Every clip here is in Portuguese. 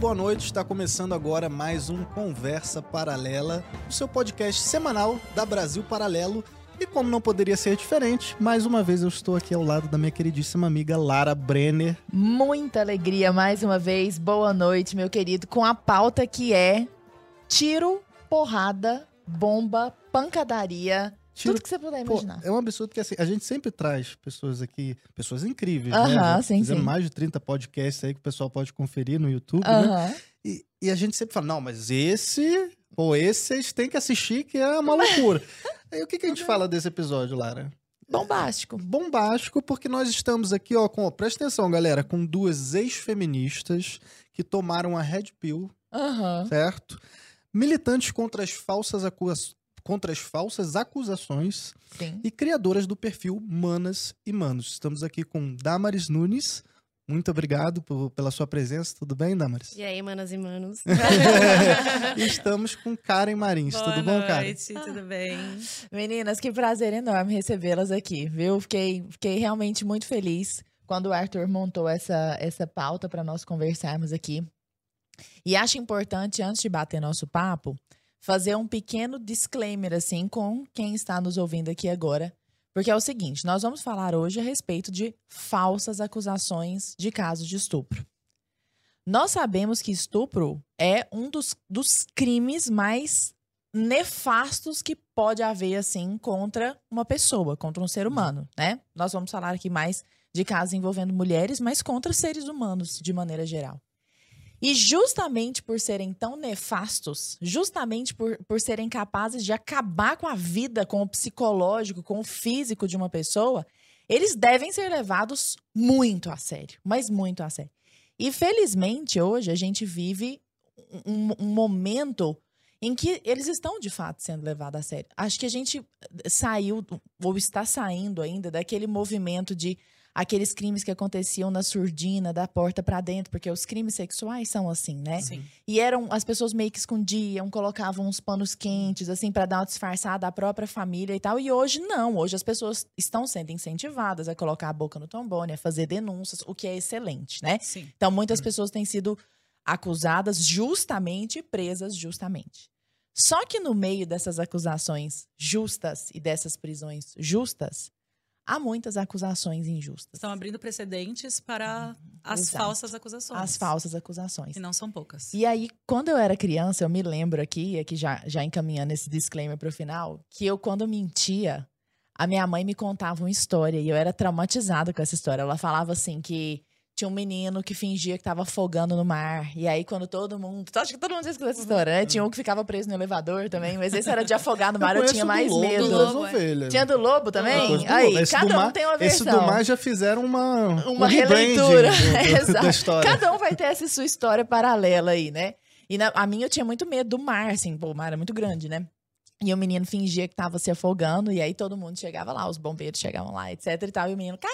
boa noite. Está começando agora mais um Conversa Paralela, o seu podcast semanal da Brasil Paralelo. E como não poderia ser diferente, mais uma vez eu estou aqui ao lado da minha queridíssima amiga Lara Brenner. Muita alegria mais uma vez. Boa noite, meu querido, com a pauta que é tiro, porrada, bomba, pancadaria, Tiro- tudo que você puder Pô, imaginar. é um absurdo que assim, a gente sempre traz pessoas aqui, pessoas incríveis, Aham, né? Já sim, Fizemos sim. mais de 30 podcasts aí que o pessoal pode conferir no YouTube, né? Aham. E, e a gente sempre fala, não, mas esse, pô, esse vocês têm que assistir que é uma loucura. aí o que, que a gente fala desse episódio, Lara? Bombástico. bombástico, porque nós estamos aqui, ó, com, ó, presta atenção, galera, com duas ex-feministas que tomaram a Red Pill, certo? Militantes contra as falsas, acusa- contra as falsas acusações Sim. e criadoras do perfil Manas e Manos. Estamos aqui com Damaris Nunes. Muito obrigado por- pela sua presença. Tudo bem, Damaris? E aí, manas e manos? e estamos com Karen Marins. Boa Tudo bom, Karen? noite, tudo bem? Meninas, que prazer enorme recebê-las aqui, viu? Fiquei, fiquei realmente muito feliz quando o Arthur montou essa, essa pauta para nós conversarmos aqui. E acho importante, antes de bater nosso papo, fazer um pequeno disclaimer, assim, com quem está nos ouvindo aqui agora. Porque é o seguinte: nós vamos falar hoje a respeito de falsas acusações de casos de estupro. Nós sabemos que estupro é um dos, dos crimes mais nefastos que pode haver, assim, contra uma pessoa, contra um ser humano, né? Nós vamos falar aqui mais de casos envolvendo mulheres, mas contra seres humanos, de maneira geral. E justamente por serem tão nefastos, justamente por, por serem capazes de acabar com a vida, com o psicológico, com o físico de uma pessoa, eles devem ser levados muito a sério, mas muito a sério. E felizmente hoje a gente vive um, um momento em que eles estão de fato sendo levados a sério. Acho que a gente saiu, ou está saindo ainda, daquele movimento de aqueles crimes que aconteciam na surdina, da porta pra dentro, porque os crimes sexuais são assim, né? Sim. E eram as pessoas meio que escondiam, colocavam uns panos quentes assim pra dar uma disfarçada à própria família e tal. E hoje não, hoje as pessoas estão sendo incentivadas a colocar a boca no trombone, a fazer denúncias, o que é excelente, né? Sim. Então, muitas pessoas têm sido acusadas justamente e presas justamente. Só que no meio dessas acusações justas e dessas prisões justas, há muitas acusações injustas. Estão abrindo precedentes para as Exato. falsas acusações. As falsas acusações. E não são poucas. E aí, quando eu era criança, eu me lembro aqui, aqui já, já encaminhando esse disclaimer pro final, que eu, quando mentia, a minha mãe me contava uma história e eu era traumatizada com essa história. Ela falava assim que tinha um menino que fingia que tava afogando no mar. E aí, quando todo mundo. Acho que todo mundo já escutou essa história, né? Tinha um que ficava preso no elevador também, mas esse era de afogar no mar, eu, conheço tinha do mais lobo medo. das Lobo, é. Tinha do lobo Eu também? do Aí, lobo. Esse cada do um mar- tem uma Esse versão. do mar já fizeram uma, Uma um releitura. do- do- Exato. da história. Cada um vai ter essa sua história paralela aí, né? E na- a minha eu tinha muito medo do mar, assim, pô, o mar é muito grande, né? E o menino fingia que tava se afogando, e aí todo mundo chegava lá, os bombeiros chegavam lá, etc e tal, e o menino, cá,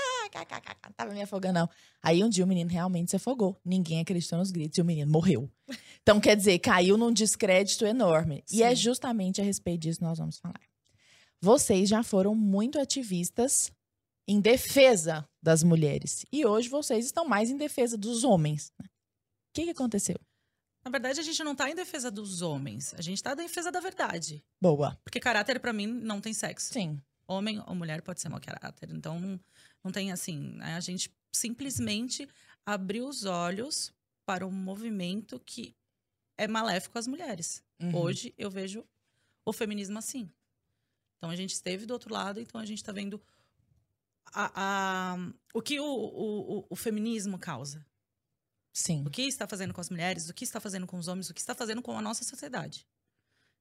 tava me afogando, não. Aí um dia o menino realmente se afogou, ninguém acreditou nos gritos, e o menino morreu. Então, quer dizer, caiu num descrédito enorme. E é Sim. justamente a respeito disso que nós vamos falar. Vocês já foram muito ativistas em defesa das mulheres. E hoje vocês estão mais em defesa dos homens. né? O que, que aconteceu? Na verdade, a gente não tá em defesa dos homens. A gente tá em defesa da verdade. Boa. Porque caráter, pra mim, não tem sexo. Sim. Homem ou mulher pode ser mau caráter. Então, não, tem assim. né? A gente simplesmente abriu os olhos para um movimento que é maléfico às mulheres. Uhum. Hoje eu vejo o feminismo assim. Então a gente esteve do outro lado, então a gente está vendo a- a- o que o, o- o- o feminismo causa. Sim. O que está fazendo com as mulheres, o que está fazendo com os homens, o que está fazendo com a nossa sociedade.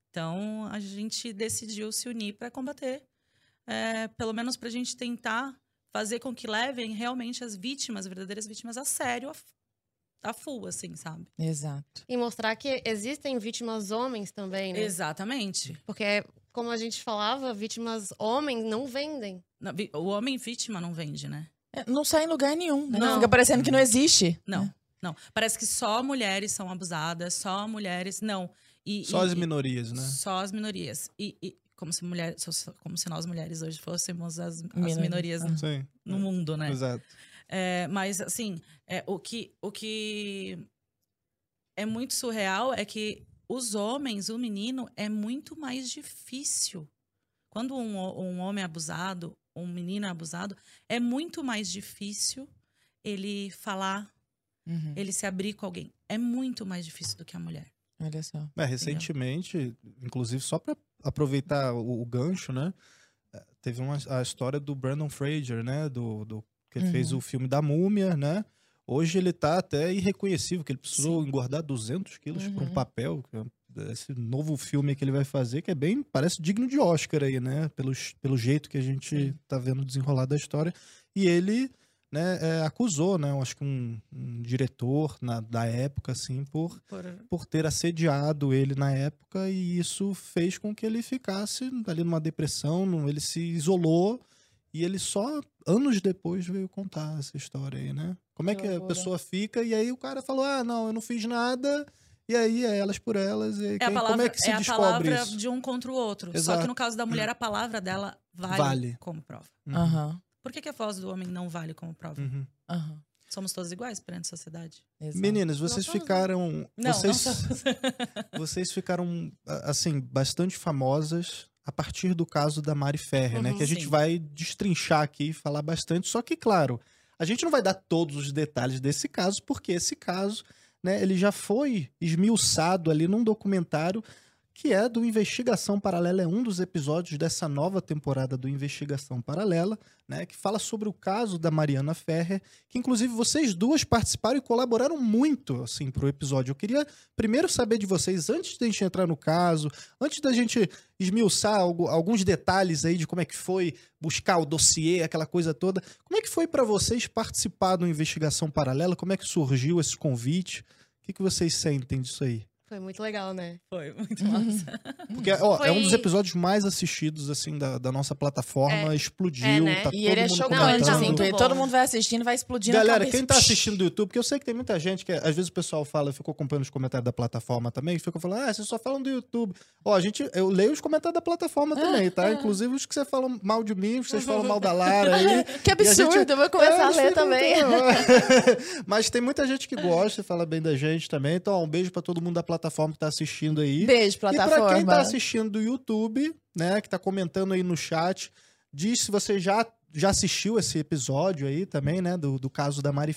Então a gente decidiu se unir para combater, é, pelo menos para a gente tentar fazer com que levem realmente as vítimas, verdadeiras vítimas, a sério, a, a full, assim, sabe? Exato. E mostrar que existem vítimas homens também, né? Exatamente. Porque, como a gente falava, vítimas homens não vendem. O homem vítima não vende, né? É, Não sai em lugar nenhum, né? Não. Fica parecendo que não existe. Não, né? não. Parece que só mulheres são abusadas, só mulheres. Não. E, Só e- as minorias, né? Só as minorias. E, e como, se mulher, como se nós mulheres hoje fôssemos as, as Minoria. minorias no, Sim. no mundo, né? Exato. É, mas, assim, é, o, que, o que é muito surreal é que os homens, o menino, é muito mais difícil. Quando um, um homem é abusado, um menino é abusado, é muito mais difícil ele falar, Uhum. ele se abrir com alguém. É muito mais difícil do que a mulher. Olha só. É, recentemente, inclusive, só para aproveitar o, o gancho, né? eh, Teve uma, a história do Brandon Fraser, né? Do, do, que ele fez Uhum. o filme da Múmia, né? Hoje ele tá até irreconhecível, que ele precisou engordar 200 quilos um Uhum. papel. que é Esse novo filme que ele vai fazer, que é bem, parece digno de Oscar aí, né? Pelo, pelo jeito que a gente Sim. tá vendo desenrolar da história. E ele, né, é, acusou, né? Eu acho que um, um diretor na, da época, assim, por Por- por ter assediado ele na época e isso fez com que ele ficasse ali numa depressão, num- ele se isolou e ele só anos depois veio contar essa história aí, né? Como é Que que a loucura. pessoa fica e aí o cara falou: "Ah, não, eu não fiz nada". E aí é elas por elas e É a quem- palavra, como é que se é a descobre palavra isso? de um contra o outro. Só Exato. que no caso da mulher, a palavra dela vale, Vale. como prova. Uhum. Por que, que a voz do homem não vale como prova? uhum. Aham. Somos todos iguais perante a sociedade. Exato. Meninas, vocês não. ficaram Não, vocês não vocês ficaram, assim, bastante famosas a partir do caso da Mari Ferrer, né? Uhum, Que a gente sim. vai destrinchar aqui e falar bastante. Só que, claro, a gente não vai dar todos os detalhes desse caso, porque esse caso, né, ele já foi esmiuçado ali num documentário que é do Investigação Paralela, é um dos episódios dessa nova temporada do Investigação Paralela, né, que fala sobre o caso da Mariana Ferrer, que inclusive vocês duas participaram e colaboraram muito, assim, pro episódio. Eu queria primeiro saber de vocês, antes da gente entrar no caso, antes da gente esmiuçar algu- alguns detalhes aí de como é que foi buscar o dossiê, aquela coisa toda, como é que foi para vocês participar do Investigação Paralela? Como é que surgiu esse convite? O que, que vocês sentem disso aí? Foi muito legal, né? Foi muito massa. Porque ó, é um dos Foi- episódios mais assistidos assim da, da nossa plataforma, explodiu, é, né? tá E todo ele é mundo chocante, Não, ele tá assim. muito bom. Todo mundo vai assistindo, vai explodindo a Galera, cabeça. quem tá assistindo do YouTube, porque eu sei que tem muita gente que às vezes o pessoal fala, eu fico acompanhando os comentários da plataforma também, fica falando, ah, vocês só falam do YouTube. Ó, a gente, eu leio os comentários da plataforma também, tá? Inclusive os que vocês falam mal de mim, os que vocês falam mal da Lara aí. Que E a gente- absurdo, eu vou começar É, a eles ler também. Mas tem muita gente que gosta e fala bem da gente também. Então, ó, um beijo pra todo mundo da plataforma que tá assistindo aí. Beijo, E pra plataforma. quem tá assistindo do YouTube, né, que tá comentando aí no chat, diz se você já, já assistiu esse episódio aí também, né, do, do caso da Mari.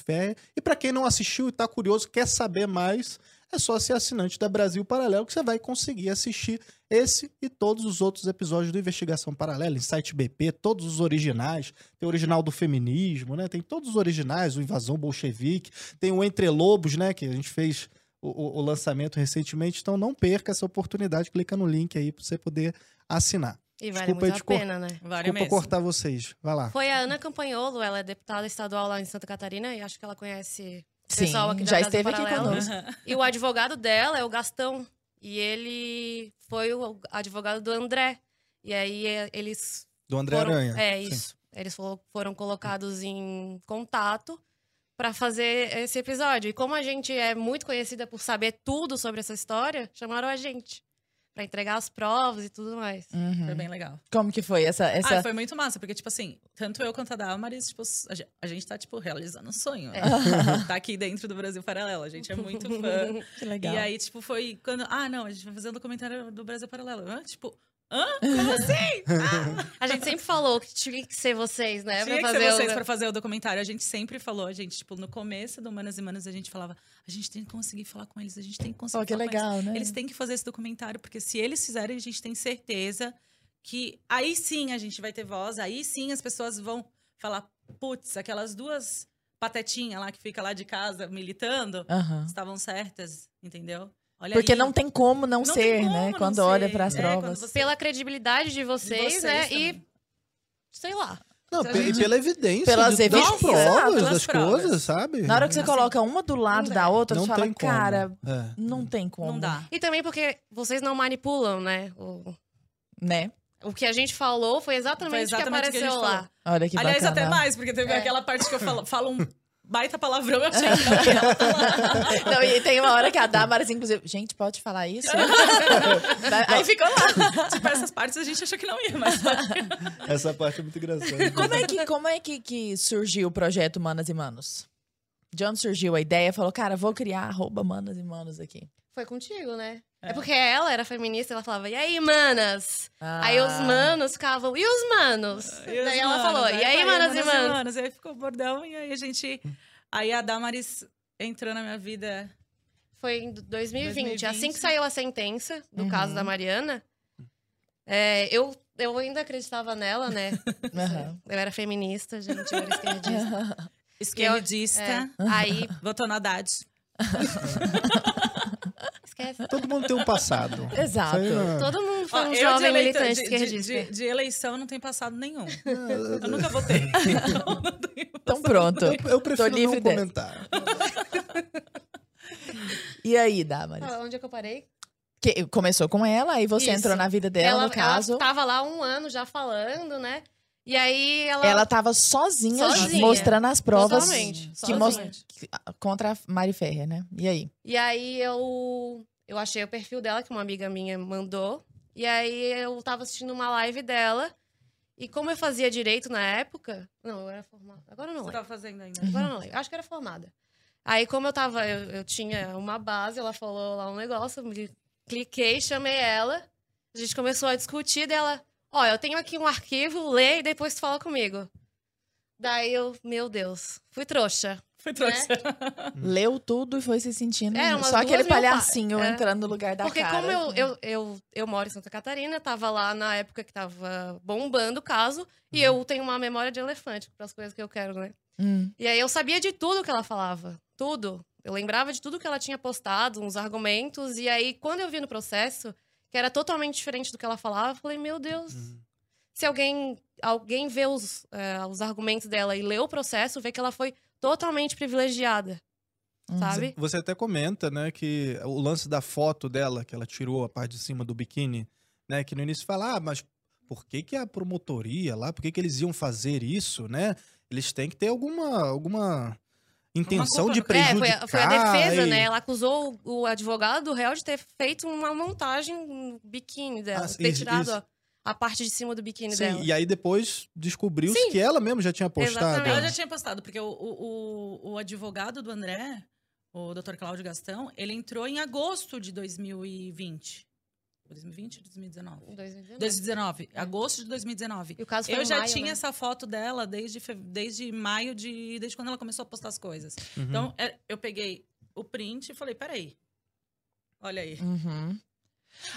E pra quem não assistiu e tá curioso, quer saber mais, é só ser assinante da Brasil Paralelo que você vai conseguir assistir esse e todos os outros episódios do Investigação Paralela, Insight BP, todos os originais. Tem o original do feminismo, né? Tem todos os originais, o Invasão Bolchevique, tem o Entre Lobos, né, que a gente fez o, o- lançamento recentemente, então não perca essa oportunidade, clica no link aí pra você poder assinar. E vale Desculpa muito a cor- pena, né? Vale Desculpa mesmo. cortar vocês. Vai lá. Foi a Ana Campanholo, ela é deputada estadual lá em Santa Catarina e acho que ela conhece o Sim, pessoal aqui da já Brasil esteve aqui conosco. E o advogado dela é o Gastão. E ele foi o advogado do André. E aí é, eles Do André foram, Aranha. É Sim. isso. Eles fo- foram colocados em contato para fazer esse episódio. E como a gente é muito conhecida por saber tudo sobre essa história, chamaram a gente para entregar as provas e tudo mais. Uhum. Foi bem legal. Como que foi essa... essa... Ah, foi muito massa, porque, tipo assim, tanto eu quanto a Damaris, tipo, a ge- a gente tá, tipo, realizando um sonho. né? tá aqui dentro do Brasil Paralelo. A gente é muito fã. Que legal. E aí, tipo, foi quando. Ah, não, a gente vai fazer um documentário do Brasil Paralelo. Hã? Tipo, hã? Como assim? Ah, A gente sempre falou que tinha que ser vocês, né? tinha que pra ser fazer vocês o... pra fazer o documentário. A gente sempre falou, a gente, tipo, no começo do Manas e Manas, a gente falava, a gente tem que conseguir falar com eles, a gente tem que conseguir Pô, que falar com eles. legal, né? Eles têm que fazer esse documentário, porque se eles fizerem, a gente tem certeza que aí sim a gente vai ter voz, aí sim as pessoas vão falar, putz, aquelas duas patetinhas lá que fica lá de casa militando, estavam certas, entendeu? Olha Porque aí. não tem como não, Não ser, tem como né? não Quando ser. olha para as É, provas. você- Pela credibilidade de vocês, vocês né? também. E sei lá. Não, e pela evidência Pelas de- das evidências, provas, das provas. coisas, sabe? Na hora que você Assim, coloca uma do lado da outra, não você fala, como. cara, É. não tem como. Não dá. E também porque vocês não manipulam, né? O, Né? o que a gente falou foi exatamente, Foi o que exatamente o que a apareceu gente lá. Olha que Aliás, bacana. até mais, porque teve É. aquela parte que eu falo, falo um baita palavrão, eu achei que não e tem uma hora que a Damaris, inclusive, gente, pode falar isso? Aí ficou lá. tipo, essas partes a gente achou que não ia, mas Essa parte é muito engraçada. Como é que, como é que, que surgiu o projeto Manas e Manos? De onde surgiu a ideia? Falou, cara, vou criar arroba manas e manos aqui. Foi contigo, né? É. É. porque ela era feminista, ela falava, e aí, manas? Aí os Ah. manos ficavam, e os manos? E os Daí ela manos, falou, e aí, manas e manos? Aí ficou bordão e aí a gente. Aí a Damaris entrou na minha vida. Foi em 2020. Assim 2020. que saiu a sentença do Uhum. caso da Mariana, é, eu, eu ainda acreditava nela, né? Aham. Eu era feminista, gente, eu era esquerdista. Esquerdista. É, aí, Votou no Haddad. esquece. Todo mundo tem um passado. Exato. Não- Todo mundo foi Ó, um eu de jovem eleita- militante de- de, esquerdista. de- de eleição não tem passado nenhum. Eu nunca votei. Então, não tenho Então pronto. Eu, eu prefiro livre não comentar. E aí, Damaris? Ah, Onde é que eu parei? Que começou com ela, aí você Isso. entrou na vida dela, no caso. Ela tava lá um ano já falando, né? E aí ela. Ela tava sozinha, Sozinha. mostrando as provas Totalmente. que contra a Mari Ferrer, né? E aí? E aí eu, eu achei o perfil dela, que uma amiga minha mandou. E aí eu tava assistindo uma live dela. E como eu fazia direito na época. Não, eu era formada. Agora eu não Você lembro. tava fazendo ainda. Agora eu não lembro. Acho que era formada. Aí, como eu tava, eu, eu tinha uma base, ela falou lá um negócio, eu me cliquei, chamei ela. A gente começou a discutir dela. Ó, eu tenho aqui um arquivo, lê e depois tu fala comigo. Daí eu, meu Deus, fui trouxa. Foi trouxa. Leu tudo e foi se sentindo. É, umas só aquele palhacinho é. entrando no lugar da Porque cara. como eu, assim. eu, eu, eu moro em Santa Catarina, tava lá na época que tava bombando o caso, e eu tenho uma memória de elefante para as coisas que eu quero, né? Hum. E aí eu sabia de tudo que ela falava. Tudo. Eu lembrava de tudo que ela tinha postado, uns argumentos. E aí, quando eu vi no processo, que era totalmente diferente do que ela falava, eu falei, meu Deus. Uhum. Se alguém, alguém vê os, é, os argumentos dela e lê o processo, vê que ela foi totalmente privilegiada, Hum. sabe? Você até comenta, né, que o lance da foto dela, que ela tirou a parte de cima do biquíni, né, que no início fala, ah, mas por que que a promotoria lá, por que que eles iam fazer isso, né? Eles têm que ter alguma, alguma intenção culpa de no- É, foi, prejudicar. a- foi a defesa, e- né? Ela acusou o, o advogado do réu de ter feito uma montagem no biquíni dela. Ah, ter isso, tirado isso. a, a parte de cima do biquíni Sim, dela. e aí depois descobriu-se que ela mesmo já tinha postado. Exatamente. Ela já tinha postado, porque o, o, o, o advogado do André, o Dr. Cláudio Gastão, ele entrou em agosto de 2020. 2020 ou 2019? Em 2019. 2019. Agosto de 2019. E o caso foi Eu já maio, tinha né? essa foto dela desde, desde maio de. Desde quando ela começou a postar as coisas. Uhum. Então, é, eu peguei o print e falei, peraí. Olha aí. Uhum.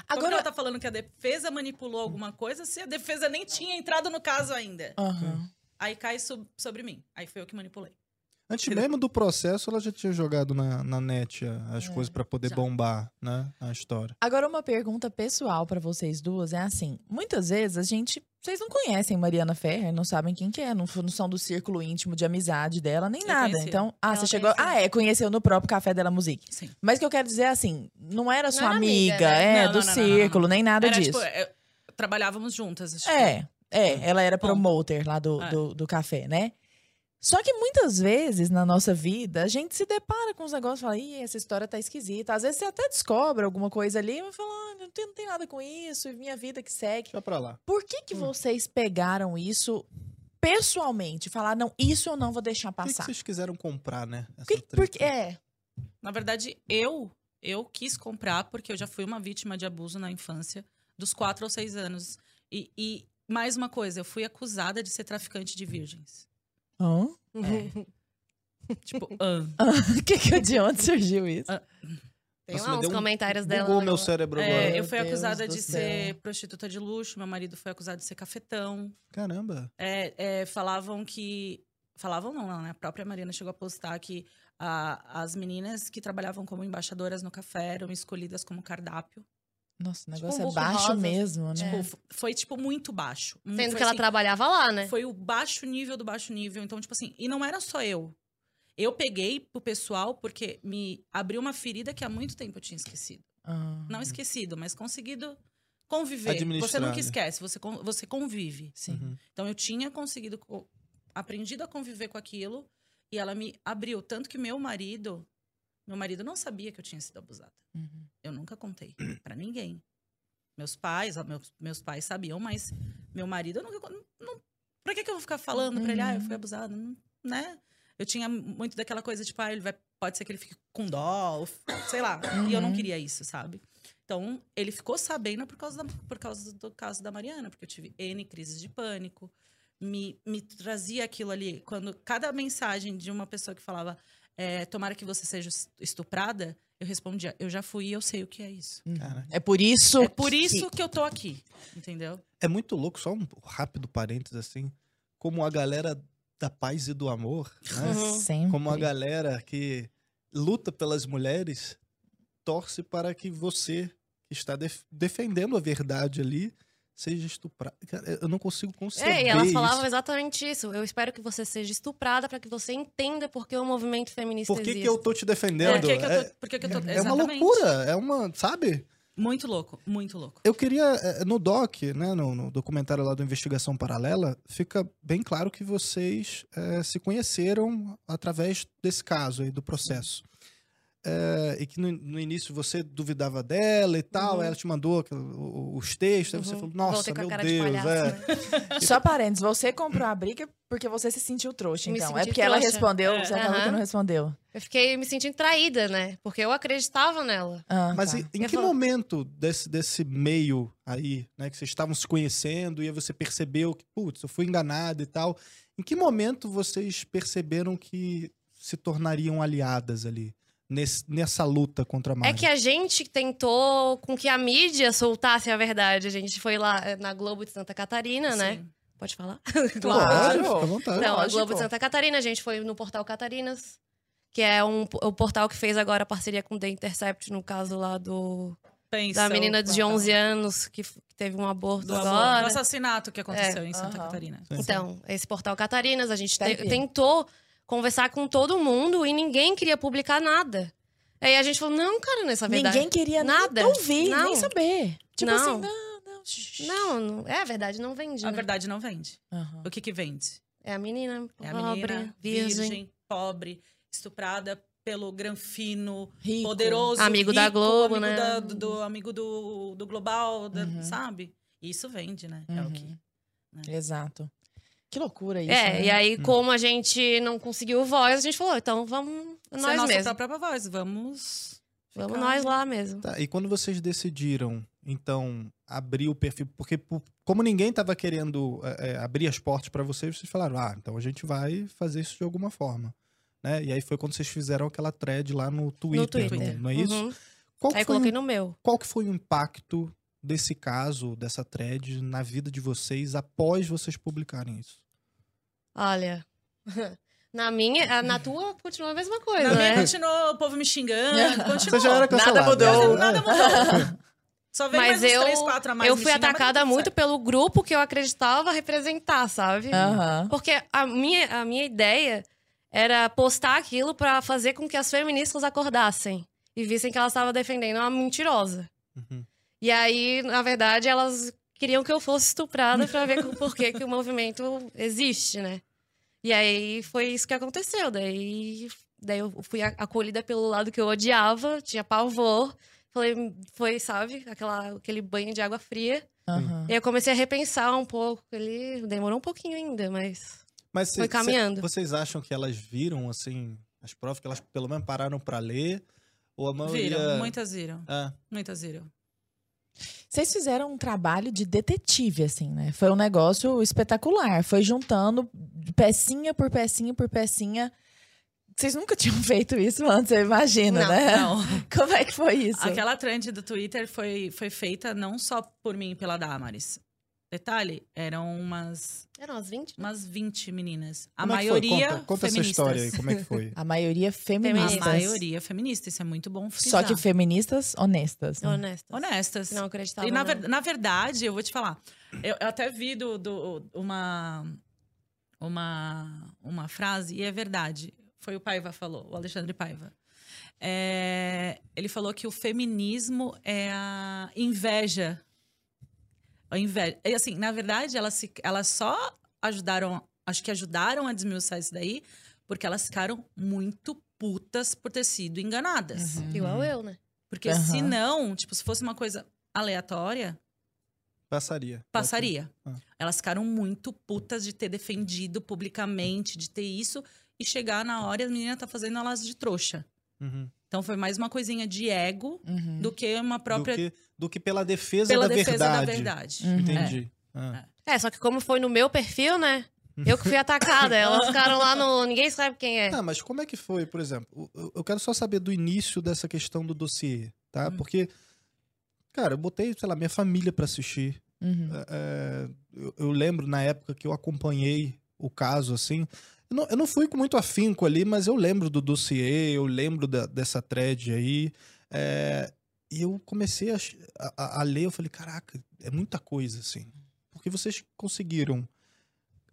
Como Agora. ela tá falando que a defesa manipulou alguma coisa se a defesa nem tinha entrado no caso ainda? Aham. Aí cai sob- sobre mim. Aí foi eu que manipulei. Antes mesmo do processo, ela já tinha jogado na, na net as É, coisas pra poder já. bombar, né, a história. Agora, uma pergunta pessoal pra vocês duas é assim: muitas vezes a gente. Vocês não conhecem Mariana Ferrer, não sabem quem que é, não, não são do círculo íntimo de amizade dela, nem Eu nada. conheci. Então, ah, Ela você chegou. conheceu. Ah, é, conheceu no próprio Café dela Musique. Sim. Mas o que eu quero dizer é assim: não era sua era amiga, amiga, né? é, Não, do não, não, não, não, círculo, nem nada Era disso. tipo, eu- trabalhávamos juntas. acho que- É, é, ela era promoter lá do, É. do, do café, né? Só que muitas vezes na nossa vida a gente se depara com os negócios e fala, ih, essa história tá esquisita. Às vezes você até descobre alguma coisa ali e fala, ah, não tem, não tem nada com isso, e minha vida que segue. Deixa pra lá. Por que, que vocês pegaram isso pessoalmente? Falar, não, isso eu não vou deixar Por que, que passar. vocês quiseram comprar, né? Essa Que- porque, é, Na verdade, eu eu quis comprar porque eu já fui uma vítima de abuso na infância, dos quatro ou seis anos. E, e mais uma coisa, eu fui acusada de ser traficante de virgens. Hã? Tipo, ah. que que, de onde surgiu isso? Tem Nossa, lá uns um comentários dela. Bugou meu cérebro É, agora. eu fui Deus acusada de céu. ser prostituta de luxo, meu marido foi acusado de ser cafetão. Caramba. É, é, falavam que. Falavam não, não, né? A própria Mariana chegou a postar que a- as meninas que trabalhavam como embaixadoras no café eram escolhidas como cardápio. Nossa, o Tipo negócio um é baixo rosa. mesmo, né? Tipo, foi, tipo, muito baixo. Hum, Sendo foi, que ela assim, trabalhava lá, né? Foi o baixo nível do baixo nível. Então, tipo assim, e não era só eu. Eu peguei pro pessoal porque me abriu uma ferida que há muito tempo eu tinha esquecido. Ah, Não esquecido, mas conseguido conviver. Você nunca né? esquece, você, você convive. sim. Uhum. Então eu tinha conseguido, co- aprendido a conviver com aquilo e ela me abriu. Tanto que meu marido, meu marido não sabia que eu tinha sido abusada. Uhum. Eu nunca contei pra ninguém. Meus pais, meus, meus pais sabiam, mas meu marido eu nunca. con- Não, pra que, que eu vou ficar falando pra ele, ah, eu fui Uhum. abusada? Não, né? eu tinha muito daquela coisa, tipo, ah, ele vai, pode ser que ele fique com dó, ou, sei lá. E eu não Uhum. queria isso, sabe? Então, ele ficou sabendo por causa, da- por causa do caso da Mariana, porque eu tive N crises de pânico. Me, me trazia aquilo ali. Quando cada mensagem de uma pessoa que falava, é, tomara que você seja estuprada, eu respondia, eu já fui e eu sei o que é isso. Cara, É por isso. É por que- isso que eu tô aqui, entendeu? é muito louco, só um rápido parênteses assim, como a galera da paz e do amor, né? Uhum. Sempre. Como a galera que luta pelas mulheres torce para que você que está def- defendendo a verdade ali seja estuprado. Cara, eu não consigo conceber É, e elas isso. falavam exatamente isso. Eu espero que você seja estuprada para que você entenda por que o movimento feminista Por que, existe. que eu tô te defendendo? Por que, que eu é, tô. Por que, que eu tô é uma exatamente. loucura, é uma, sabe? Muito louco, muito louco. Eu queria, eh, no doc, né, no, no documentário lá do Investigação Paralela, fica bem claro que vocês eh, se conheceram através desse caso aí, do processo. Eh, e que no, no início você duvidava dela e tal, Uhum. ela te mandou os textos, aí você Uhum. falou, nossa, Voltei com a meu cara de Deus, palhaço, é. né? Só parênteses, você comprou a briga porque você se sentiu trouxa, Me então. É porque ela trouxa. respondeu, É. você acabou que não respondeu. Eu fiquei me sentindo traída, né? Porque eu acreditava nela. Ah, Mas tá. em, em que falo- momento desse, desse meio aí, né, que vocês estavam se conhecendo e aí você percebeu que, putz, eu fui enganado e tal, em que momento vocês perceberam que se tornariam aliadas ali, nesse- nessa luta contra a Mari? É que a gente tentou com que a mídia soltasse a verdade. A gente foi lá eh, na Globo de Santa Catarina, né? Sim. Pode falar? Claro, Claro. fica à vontade. Não, a. Globo de Santa Catarina, a gente foi no portal Catarinas, que é um, o portal que fez agora a parceria com o The Intercept, no caso lá do, Pensa da menina de portal 11 anos que, teve um aborto do, agora. do assassinato que aconteceu É. em Santa. Catarina. Sim. Então, esse portal Catarinas, a gente te- tentou conversar com todo mundo e ninguém queria publicar nada. Aí a gente falou, não, cara, nessa verdade... Ninguém queria Nada. ouvir, Não. nem saber. Tipo Não. assim, não, não. shh. Não, não, é a verdade, não vende. A né? verdade não vende. Aham. O que que vende? É a menina É a pobre, menina virgem. virgem, pobre, estuprada pelo granfino, Rico. poderoso, Amigo da rico, Globo, amigo né? da- do, do- amigo do, do Global, da- Uhum. sabe? Isso vende, né? É o que. Uhum. Exato. Que loucura isso, É, né? e aí, Hum. como a gente não conseguiu voz, a gente falou, então vamos Ser nós nossa mesmos. própria voz. Vamos. Vamos ficar- nós lá mesmo. Tá, e quando vocês decidiram, então, abrir o perfil, porque por- como ninguém tava querendo é, é, abrir as portas para vocês, vocês falaram, ah, então a gente vai fazer isso de alguma forma. Né? E aí foi quando vocês fizeram aquela thread lá no Twitter, no Twitter. não, não é isso? Uhum. Qual, que Aí foi coloquei o, no meu. qual que foi o impacto desse caso, dessa thread, na vida de vocês após vocês publicarem isso? Olha, na minha, na tua continua a mesma coisa, Na minha né? continuou o povo me xingando, continuou. Você já era cancelado. mudou. né? Nada mudou. Só veio Mas mais uns eu, três, quatro a mais eu fui atacada tá tudo muito certo. pelo grupo que eu acreditava representar, sabe? Aham. Porque a minha, a minha ideia era postar aquilo pra fazer com que as feministas acordassem e vissem que elas estavam defendendo uma mentirosa. Uhum. E aí, na verdade, elas queriam que eu fosse estuprada pra ver por que, que o movimento existe, né? E aí foi isso que aconteceu. Daí, daí eu fui acolhida pelo lado que eu odiava, tinha pavor. Falei, foi, sabe, aquela, aquele banho de água fria. Aham. E aí eu comecei a repensar um pouco. Ele demorou um pouquinho ainda, mas. Mas cê- Foi caminhando. cê- vocês acham que elas viram, assim, as provas, que elas pelo menos pararam pra ler? Ou a maioria... Viram, muitas viram. Ah, Muitas viram. Vocês fizeram um trabalho de detetive, assim, né? Foi um negócio espetacular. Foi juntando pecinha por pecinha por pecinha. Vocês nunca tinham feito isso antes, eu imagino, Não, né? Não. Como é que foi isso? Aquela trend do Twitter foi, foi feita não só por mim e pela Damaris. Detalhe, eram umas, Eram as 20? umas 20 meninas. A como é maioria Conta, conta essa feministas. história aí, como é que foi? A maioria feministas. A maioria feminista, isso é muito bom Só frisar. que feministas honestas. né? Honestas. Honestas. Não acreditava. E na, ver- na verdade, eu vou te falar, eu, eu até vi do, do- uma, uma, uma frase, e é verdade. Foi o Paiva falou, o Alexandre Paiva. É, ele falou que o feminismo é a inveja. A inveja. E assim, na verdade, elas, se, elas só ajudaram, acho que ajudaram a desmiuçar isso daí, porque elas ficaram muito putas por ter sido enganadas. Uhum. Igual eu, né? Porque Aham. se não, tipo, se fosse uma coisa aleatória, Passaria. passaria. Ah. Elas ficaram muito putas de ter defendido publicamente, de ter isso. e chegar na hora e a menina tá fazendo elas de trouxa. Uhum. Então foi mais uma coisinha de ego Uhum. do que uma própria Do, que, do que pela defesa, pela da, defesa verdade. da verdade. Uhum. Entendi. Ah. É, só que como foi no meu perfil, né? Eu que fui atacada. Elas ficaram lá no. Ninguém sabe quem é. Tá, mas como é que foi, por exemplo? eu- quero só saber do início dessa questão do dossiê, tá? Hum. Porque, cara, eu botei, sei lá, minha família pra assistir. Uhum. É, eu, eu lembro na época que eu acompanhei o caso, assim. Eu não, eu não fui com muito afinco ali, mas eu lembro do dossiê, eu lembro da- dessa thread aí. é, e eu comecei a, a- a- ler, eu falei, caraca, é muita coisa, assim. Porque vocês conseguiram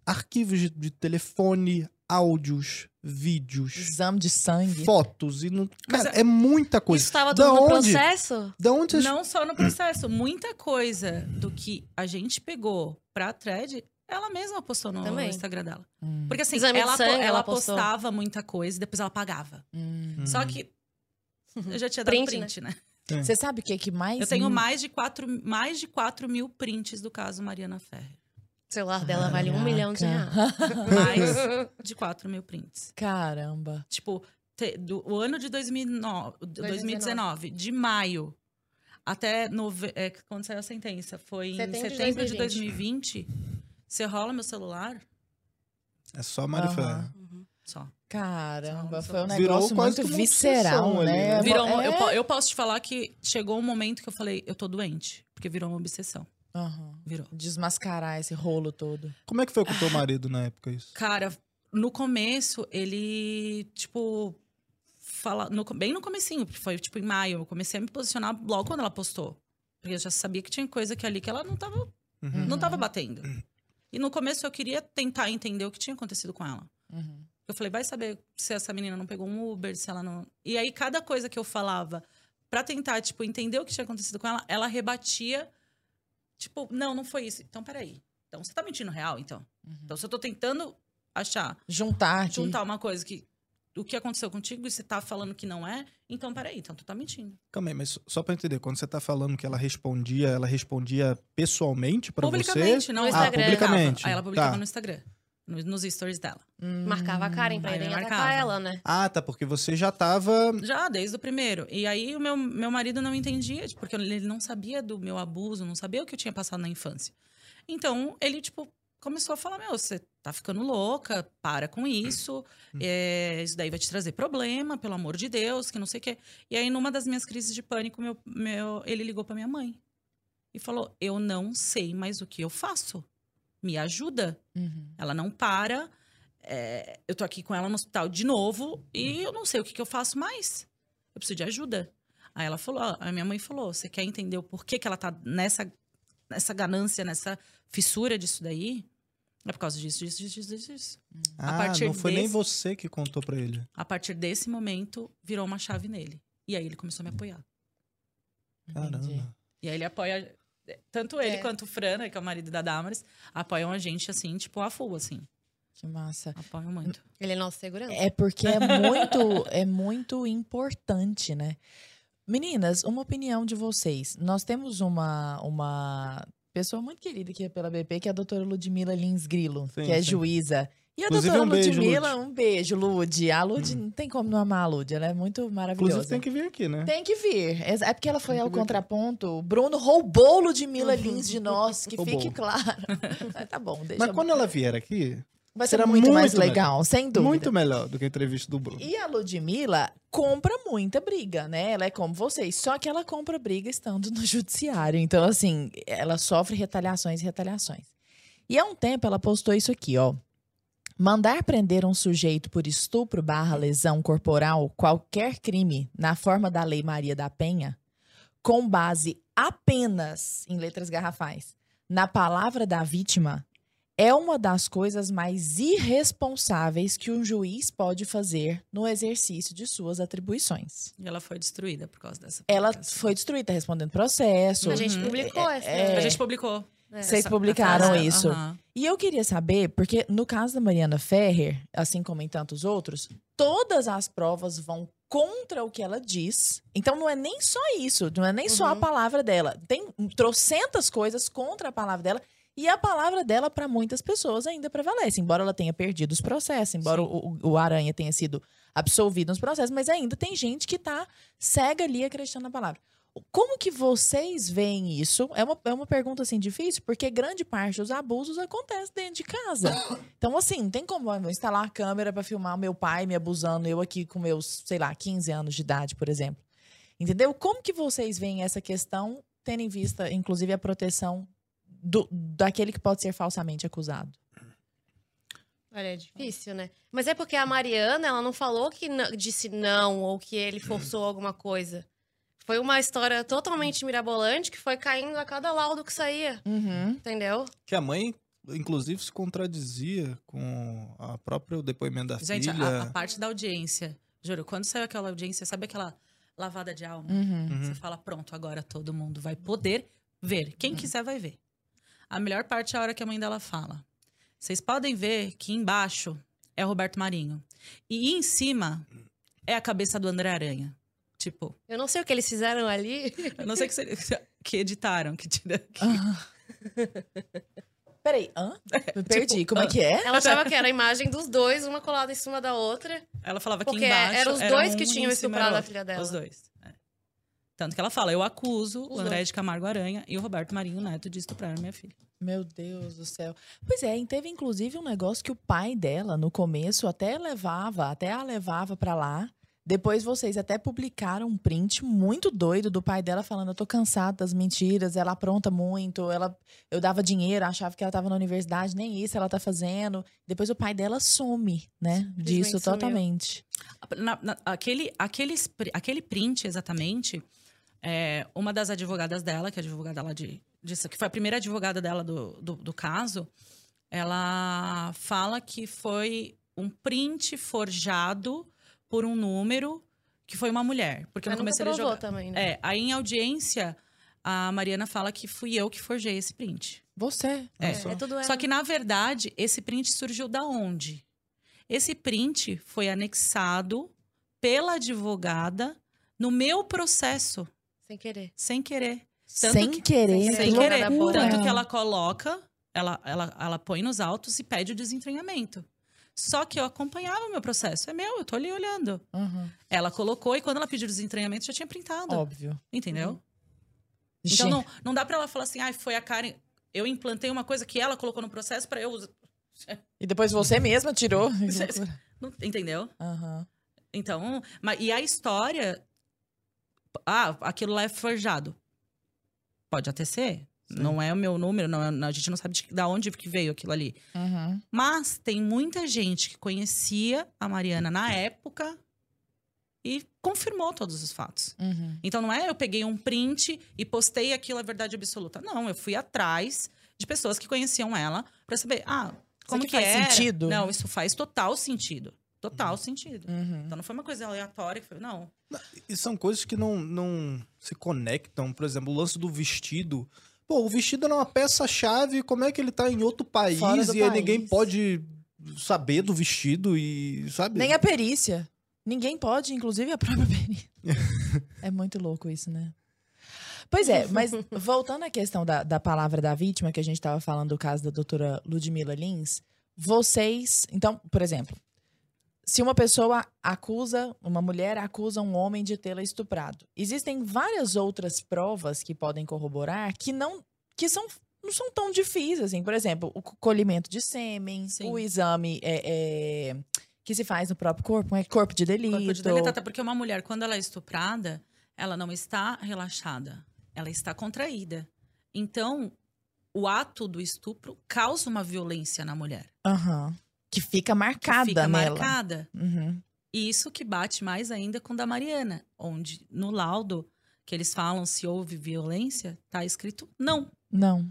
arquivos de, de telefone, áudios, vídeos, Exame de sangue. fotos, e não, Mas cara, é muita coisa. Isso tava Da tudo no onde? processo? Da onde vocês... Não só no processo, muita coisa do que a gente pegou pra thread, ela mesma postou no Também. Instagram dela. Hum. Porque assim, Exame ela, sangue, ela postou. postava muita coisa e depois ela pagava. Hum. Só que eu já tinha dado Print, print, né? Você sabe o que que mais... Eu tenho mais de, quatro, mais de 4 mil prints do caso Mariana Ferrer. O celular dela vale um milhão de reais. Mais de 4 mil prints. Caramba. Tipo, te- do, o ano de 2009, 2019, de maio até nove, é, quando saiu a sentença, foi em Setembro de setembro de 2020. Você rola meu celular? É só Mari Aham. Ferrer. Só. Caramba, Só- foi um Virou negócio quase muito visceral, obsessão ali, né? né? Virou, eu, É. po- eu posso te falar que chegou um momento que eu falei, eu tô doente. Porque virou uma obsessão. Aham. Virou. Desmascarar esse rolo todo. Como é que foi com o teu marido na época isso? Cara, no começo, ele, tipo, fala, no bem no comecinho, porque foi, tipo, em maio, eu comecei a me posicionar logo quando ela postou. Porque eu já sabia que tinha coisa que ali que ela não tava, Uhum. não tava batendo. E no começo eu queria tentar entender o que tinha acontecido com ela. Uhum. Eu falei, vai saber se essa menina não pegou um Uber, se ela não. E aí, cada coisa que eu falava pra tentar, tipo, entender o que tinha acontecido com ela, ela rebatia, tipo, não, não foi isso. Então, peraí. Então, você tá mentindo real, então? Então, se eu tô tentando achar, Juntar aqui. juntar uma coisa que. O que aconteceu contigo e você tá falando que não é, então peraí, então tu tá mentindo. Calma aí, mas só- pra entender, quando você tá falando que ela respondia, ela respondia pessoalmente pra você? publicamente, não No ela Instagram. publicava. publicamente. Aí ela publicava Tá. no Instagram, no- nos stories dela. Hum. Marcava a Karen pra irem atacar ela, né? Ah, tá, porque você já tava... Já, desde o primeiro. E aí o meu, meu marido não entendia, tipo, porque ele não sabia do meu abuso, não sabia o que eu tinha passado na infância. Então, ele, tipo, começou a falar, meu, você tá ficando louca, para com isso, é, isso daí vai te trazer problema, pelo amor de Deus, que não sei o quê. E aí, numa das minhas crises de pânico, meu, meu, ele ligou pra minha mãe e falou, eu não sei mais o que eu faço, me ajuda. Uhum. Ela não para. é, eu tô aqui com ela no hospital de novo e eu não sei o que, que eu faço mais. Eu preciso de ajuda. Aí ela falou, a minha mãe falou, você quer entender o porquê que ela tá nessa, nessa ganância, nessa fissura disso daí? É por causa disso, disso, disso, disso, disso. Ah, partir não foi nem desse- você que contou pra ele. A partir desse momento, virou uma chave nele. E aí ele começou a me apoiar. Caramba. Entendi. E aí ele apoia... Tanto ele É. quanto o Fran, que é o marido da Damaris, apoiam a gente, assim, tipo, a full, assim. Que massa. Apoiam muito. Ele é nosso segurança. É porque é muito, é muito importante, né? Meninas, uma opinião de vocês. Nós temos uma, uma pessoa muito querida aqui pela BP, que é a doutora Ludmila Lins Grilo, Sim, que é sim. juíza. E a Inclusive, doutora um beijo, Ludmila, Lud. um beijo, Lud. A Lud, não tem como não amar a Lud, ela é muito maravilhosa. Inclusive tem que vir aqui, né? Tem que vir. É é porque ela foi ao contraponto. O Bruno roubou Ludmilla Lins de nós, que Roubou. fique claro. Mas tá bom, deixa. Mas quando ela vier aqui, Vai ser será muito, mais muito legal, sem dúvida. muito melhor do que a entrevista do Bruno. E a Ludmilla compra muita briga, né? Ela é como vocês, só que ela compra briga estando no judiciário. Então, assim, ela sofre retaliações e retaliações. E há um tempo ela postou isso aqui, ó. Mandar prender um sujeito por estupro barra lesão corporal, qualquer crime, na forma da Lei Maria da Penha, com base apenas, em letras garrafais, na palavra da vítima, é uma das coisas mais irresponsáveis que um juiz pode fazer no exercício de suas atribuições. E ela foi destruída por causa dessa Ela publicação. foi destruída, respondendo processo. A gente Uhum. publicou essa. é, A gente publicou. É. Vocês essa- publicaram essa- isso. aham. E eu queria saber, porque no caso da Mariana Ferrer, assim como em tantos outros, todas as provas vão contra o que ela diz. Então não é nem só isso, não é nem só a Uhum. palavra dela. Tem trocentas coisas contra a palavra dela E a palavra dela, para muitas pessoas, ainda prevalece. Embora ela tenha perdido os processos, embora o, o, Aranha tenha sido absolvido nos processos, mas ainda tem gente que tá cega ali acreditando na palavra. Como que vocês veem isso? É uma, é uma pergunta assim difícil, porque grande parte dos abusos acontece dentro de casa. Então, assim, não tem como eu instalar a câmera para filmar meu pai me abusando, eu aqui com meus, sei lá, 15 anos de idade, por exemplo. Entendeu? Como que vocês veem essa questão, tendo em vista, inclusive, a proteção do, daquele que pode ser falsamente acusado? Olha, é difícil, né? Mas é porque a Mariana, ela não falou que disse não ou que ele forçou alguma coisa. Foi uma história totalmente mirabolante que foi caindo a cada laudo que saía. Uhum. Entendeu? Que a mãe, inclusive, se contradizia com a própria depoimento da Gente, filha. A, a parte da audiência. Juro, quando saiu aquela audiência, sabe aquela lavada de alma? Uhum. Uhum. Você fala, pronto, agora todo mundo vai poder ver. Quem Uhum. quiser vai ver. A melhor parte é a hora que a mãe dela fala. Vocês podem ver que embaixo é o Roberto Marinho. E em cima é a cabeça do André Aranha. Tipo, Eu não sei o que eles fizeram ali. eu não sei que, que editaram, que tira. Que... Peraí, hã? Me perdi. tipo, Como é que é? Ela achava que era a imagem dos dois, uma colada em cima da outra. Ela falava que Porque embaixo. eram os era dois um que tinham estuprado a filha dela. Os dois. Tanto que ela fala: eu acuso o André de Camargo Aranha e o Roberto Marinho Neto de estuprar minha filha. Meu Deus do céu. Pois é, teve inclusive um negócio que o pai dela, no começo, até levava, até a levava pra lá. Depois vocês até publicaram um print muito doido do pai dela falando: Eu tô cansado das mentiras, ela apronta muito, ela, eu dava dinheiro, achava que ela tava na universidade, nem isso ela tá fazendo. Depois o pai dela some, né? Disso sumiu. totalmente. Na- na- aquele, aquele, aquele print, exatamente, é, uma das advogadas dela, que é a advogada lá de, disso, que foi a primeira advogada dela do, do, do caso, ela fala que foi um print forjado por um número que foi uma mulher. Porque Mas no nunca começo ele provou joga... também, né? É, aí em audiência, a Mariana fala que fui eu que forjei esse print. Você. É. Nossa. É tudo ela. Só que, na verdade, esse print surgiu da onde? Esse print foi anexado pela advogada no meu processo, Sem querer. sem querer. Tanto Sem que- querer. sem que querer. Tanto que ela coloca, ela, ela, ela põe nos autos e pede o desentranhamento. Só que eu acompanhava o meu processo. É meu, eu tô ali olhando. Uhum, Ela colocou e quando ela pediu o desentranhamento, já tinha printado. Óbvio. Entendeu? Então Gente, não, não dá pra ela falar assim, ah, foi a Karen. Eu implantei uma coisa que ela colocou no processo pra eu usar. E depois você mesma tirou. Entendeu? Aham. Então, mas, e a história. Ah, aquilo lá é forjado. Pode até ser. Não é o meu número, não é- a gente não sabe de, da onde que veio aquilo ali. Uhum. Mas tem muita gente que conhecia a Mariana na época e confirmou todos os fatos. Uhum. Então não é eu peguei um print e postei aquilo a verdade absoluta. Não, eu fui atrás de pessoas que conheciam ela pra saber, ah, como que que, faz era? sentido? Não, isso faz total sentido. Total sentido. Uhum. Então não foi uma coisa aleatória que foi, não. E são coisas que não, não se conectam. Por exemplo, o lance do vestido. Pô, o vestido é uma peça-chave. Como é que ele tá em outro país e aí ninguém país. pode saber do vestido e, sabe? Nem a perícia. Ninguém pode, inclusive a própria perícia. é muito louco isso, né? Pois é, mas voltando à questão da, da palavra da vítima, que a gente estava falando do caso da doutora Ludmila Lins, vocês. Então, por exemplo, se uma pessoa acusa, uma mulher acusa um homem de tê-la estuprado, existem várias outras provas que podem corroborar que não. que são. Não são tão difíceis, assim. Por exemplo, o colhimento de sêmen, Sim. o exame é, é, que se faz no próprio corpo, é corpo de delito. Corpo de delito, até porque uma mulher, quando ela é estuprada, ela não está relaxada. Ela está contraída. Então, o ato do estupro causa uma violência na mulher. Aham. Que fica que marcada fica nela. marcada. Uhum. E isso que bate mais ainda com o da Mariana, onde no laudo que eles falam se houve violência, tá escrito não. Não.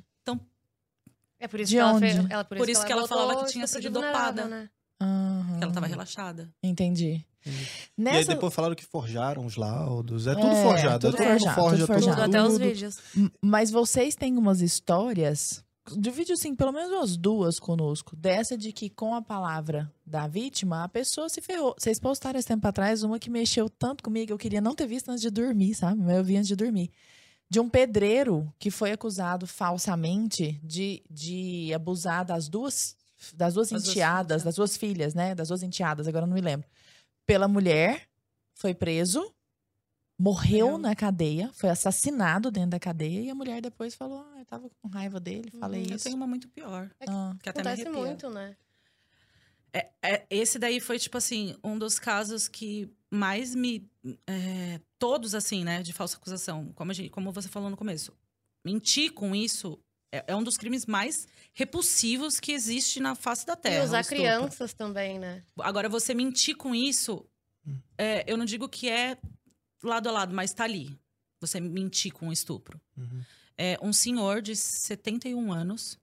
É por isso De que ela onde? fez. Ela, por, Por isso que ela falava que tinha sido dopada. Né? Aham. Que ela tava relaxada. Entendi. E aí Nessa... depois falaram que forjaram os laudos. É tudo É, forjado. tudo é mundo forjado, forja tudo tudo, forjado. Tudo, até os tudo. vídeos. Mas vocês têm umas histórias, divido assim, pelo menos umas duas conosco, dessa de que com a palavra da vítima, a pessoa se ferrou. Vocês postaram esse tempo atrás uma que mexeu tanto comigo, eu queria não ter visto antes de dormir, sabe? Mas eu vi antes de dormir. de um pedreiro que foi acusado falsamente de, de abusar das duas das duas Das duas enteadas, é. das duas filhas, né? Das duas enteadas, agora não me lembro. Pela mulher, foi preso, morreu Morreu. na cadeia, foi assassinado dentro da cadeia e a mulher depois falou: ah, eu tava com raiva dele, falei Eu isso. tenho uma muito pior. Ah, Que até me Acontece muito, né? É, é, esse daí foi, tipo assim, um dos casos que mais me. é, todos, assim, né, de falsa acusação. Como, a gente, como você falou no começo. Mentir com isso é, é um dos crimes mais repulsivos que existe na face da Terra. e usar crianças também, né? Agora, você mentir com isso, Hum. é, eu não digo que é lado a lado, mas tá ali. Você mentir com estupro. Uhum. É, um senhor de 71 anos.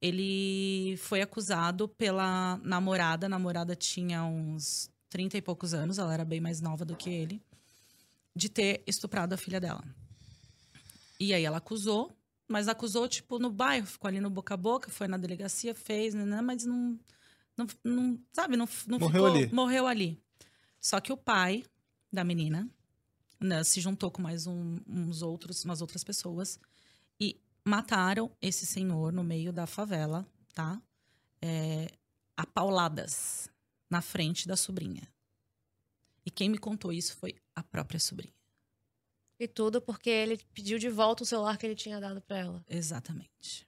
Ele foi acusado pela namorada. A namorada tinha uns 30 e poucos anos, ela era bem mais nova do que ele, de ter estuprado a filha dela. E aí ela acusou, mas acusou, tipo, no bairro, ficou ali no boca a boca, foi na delegacia, fez, né, mas não. não, não sabe, não, não Morreu ficou- ali. Morreu ali. Só que o pai da menina né, se juntou com mais um- uns outros, umas outras pessoas e mataram esse senhor no meio da favela, tá? É, a pauladas na frente da sobrinha. E quem me contou isso foi a própria sobrinha. E tudo porque ele pediu de volta o celular que ele tinha dado pra ela. Exatamente.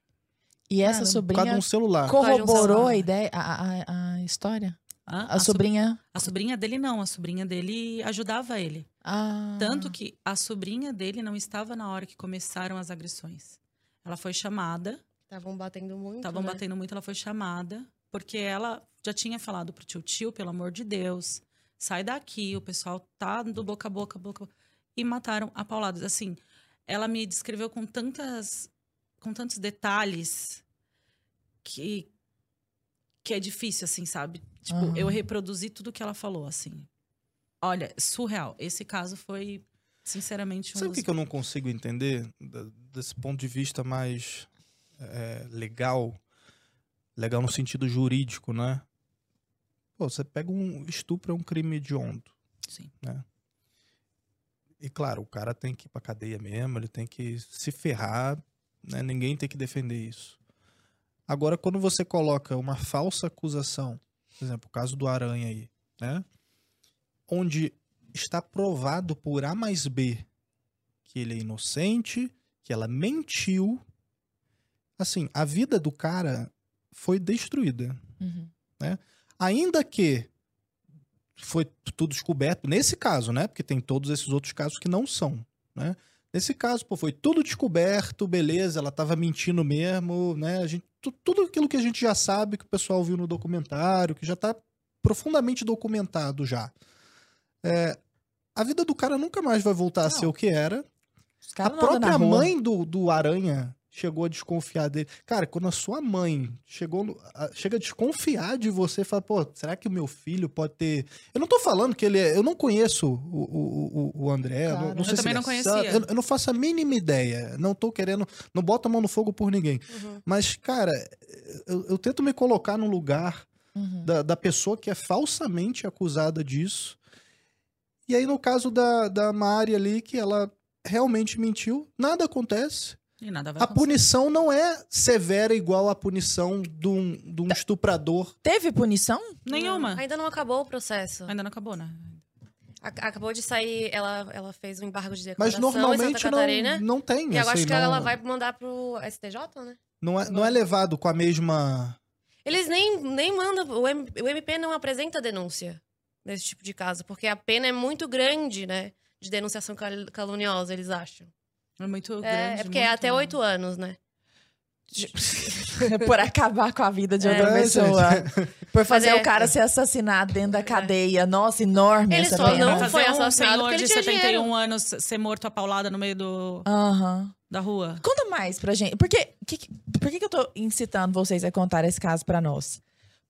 E essa sobrinha um celular. corroborou celular. a ideia, a, a, a história? Hã? A, so- sobrinha. a sobrinha dele não, a sobrinha dele ajudava ele. Ah, Tanto que a sobrinha dele não estava na hora que começaram as agressões. Ela foi chamada Estavam batendo muito. Estavam né? batendo muito, ela foi chamada, porque ela já tinha falado pro tio, tio, pelo amor de Deus, sai daqui, o pessoal tá do boca a boca, boca a boca. E mataram a pauladas. Assim, ela me descreveu com tantas, com tantos detalhes que, que é difícil, assim, sabe? Tipo, Aham. eu reproduzi tudo que ela falou, assim. Olha, surreal. Esse caso foi, sinceramente, um Sabe o que, que eu não consigo entender desse ponto de vista mais é, legal? Legal no sentido jurídico, né? Pô, você pega um estupro é um crime hediondo. Sim. E claro, o cara tem que ir pra cadeia mesmo, ele tem que se ferrar, né? Ninguém tem que defender isso. Agora, quando você coloca uma falsa acusação, por exemplo, o caso do Aranha aí, né? Onde está provado por A mais B que ele é inocente, que ela mentiu. Assim, a vida do cara foi destruída. Uhum. Ainda que foi tudo descoberto, nesse caso, né? Porque tem todos esses outros casos que não são, né? Nesse caso, pô, foi tudo descoberto, beleza, ela tava mentindo mesmo, né? A gente, tu- tudo aquilo que a gente já sabe, que o pessoal viu no documentário, que já tá profundamente documentado já. É, a vida do cara nunca mais vai voltar a Não. ser o que era. A própria mãe do, do Aranha chegou a desconfiar dele. Cara, quando a sua mãe chegou no- a- chega a desconfiar de você, fala, pô, será que o meu filho pode ter. Eu não tô falando que ele é. Eu não conheço o, o, o, André. Claro. Não, não Eu também não é conhecia. Eu, eu não faço a mínima ideia. Não tô querendo. Não bota a mão no fogo por ninguém. Uhum. Mas, cara, eu, eu tento me colocar no lugar Uhum. da, da pessoa que é falsamente acusada disso. E aí, no caso da, da Mari ali, que ela realmente mentiu, nada acontece. E nada vai A acontecer. punição não é severa igual a punição de um, de um estuprador. Teve punição? Nenhuma. Não, ainda não acabou o processo. Ainda não acabou, né? A- acabou de sair, ela, ela fez um embargo de Mas declaração em normalmente Santa Catarina. não, não tem. E eu assim, acho que não, ela vai mandar pro STJ, né? não, é, não é levado com a mesma. Eles nem, nem mandam. O, M- o MP não apresenta denúncia nesse tipo de caso, porque a pena é muito grande, né? De denunciação cal- caluniosa, eles acham. É muito grande. É, é porque é até oito anos, né? Por acabar com a vida de É. outra É, pessoa. Por fazer é- o cara ser assassinado dentro da cadeia. Nossa, enorme Ele essa só pena. não foi um assassinado senhor porque ele de tinha 71 dinheiro. anos ser morto a paulada no meio do, Aham. da rua. Conta mais pra gente. Porque, que, que- por que, que eu tô incitando vocês a contar esse caso pra nós?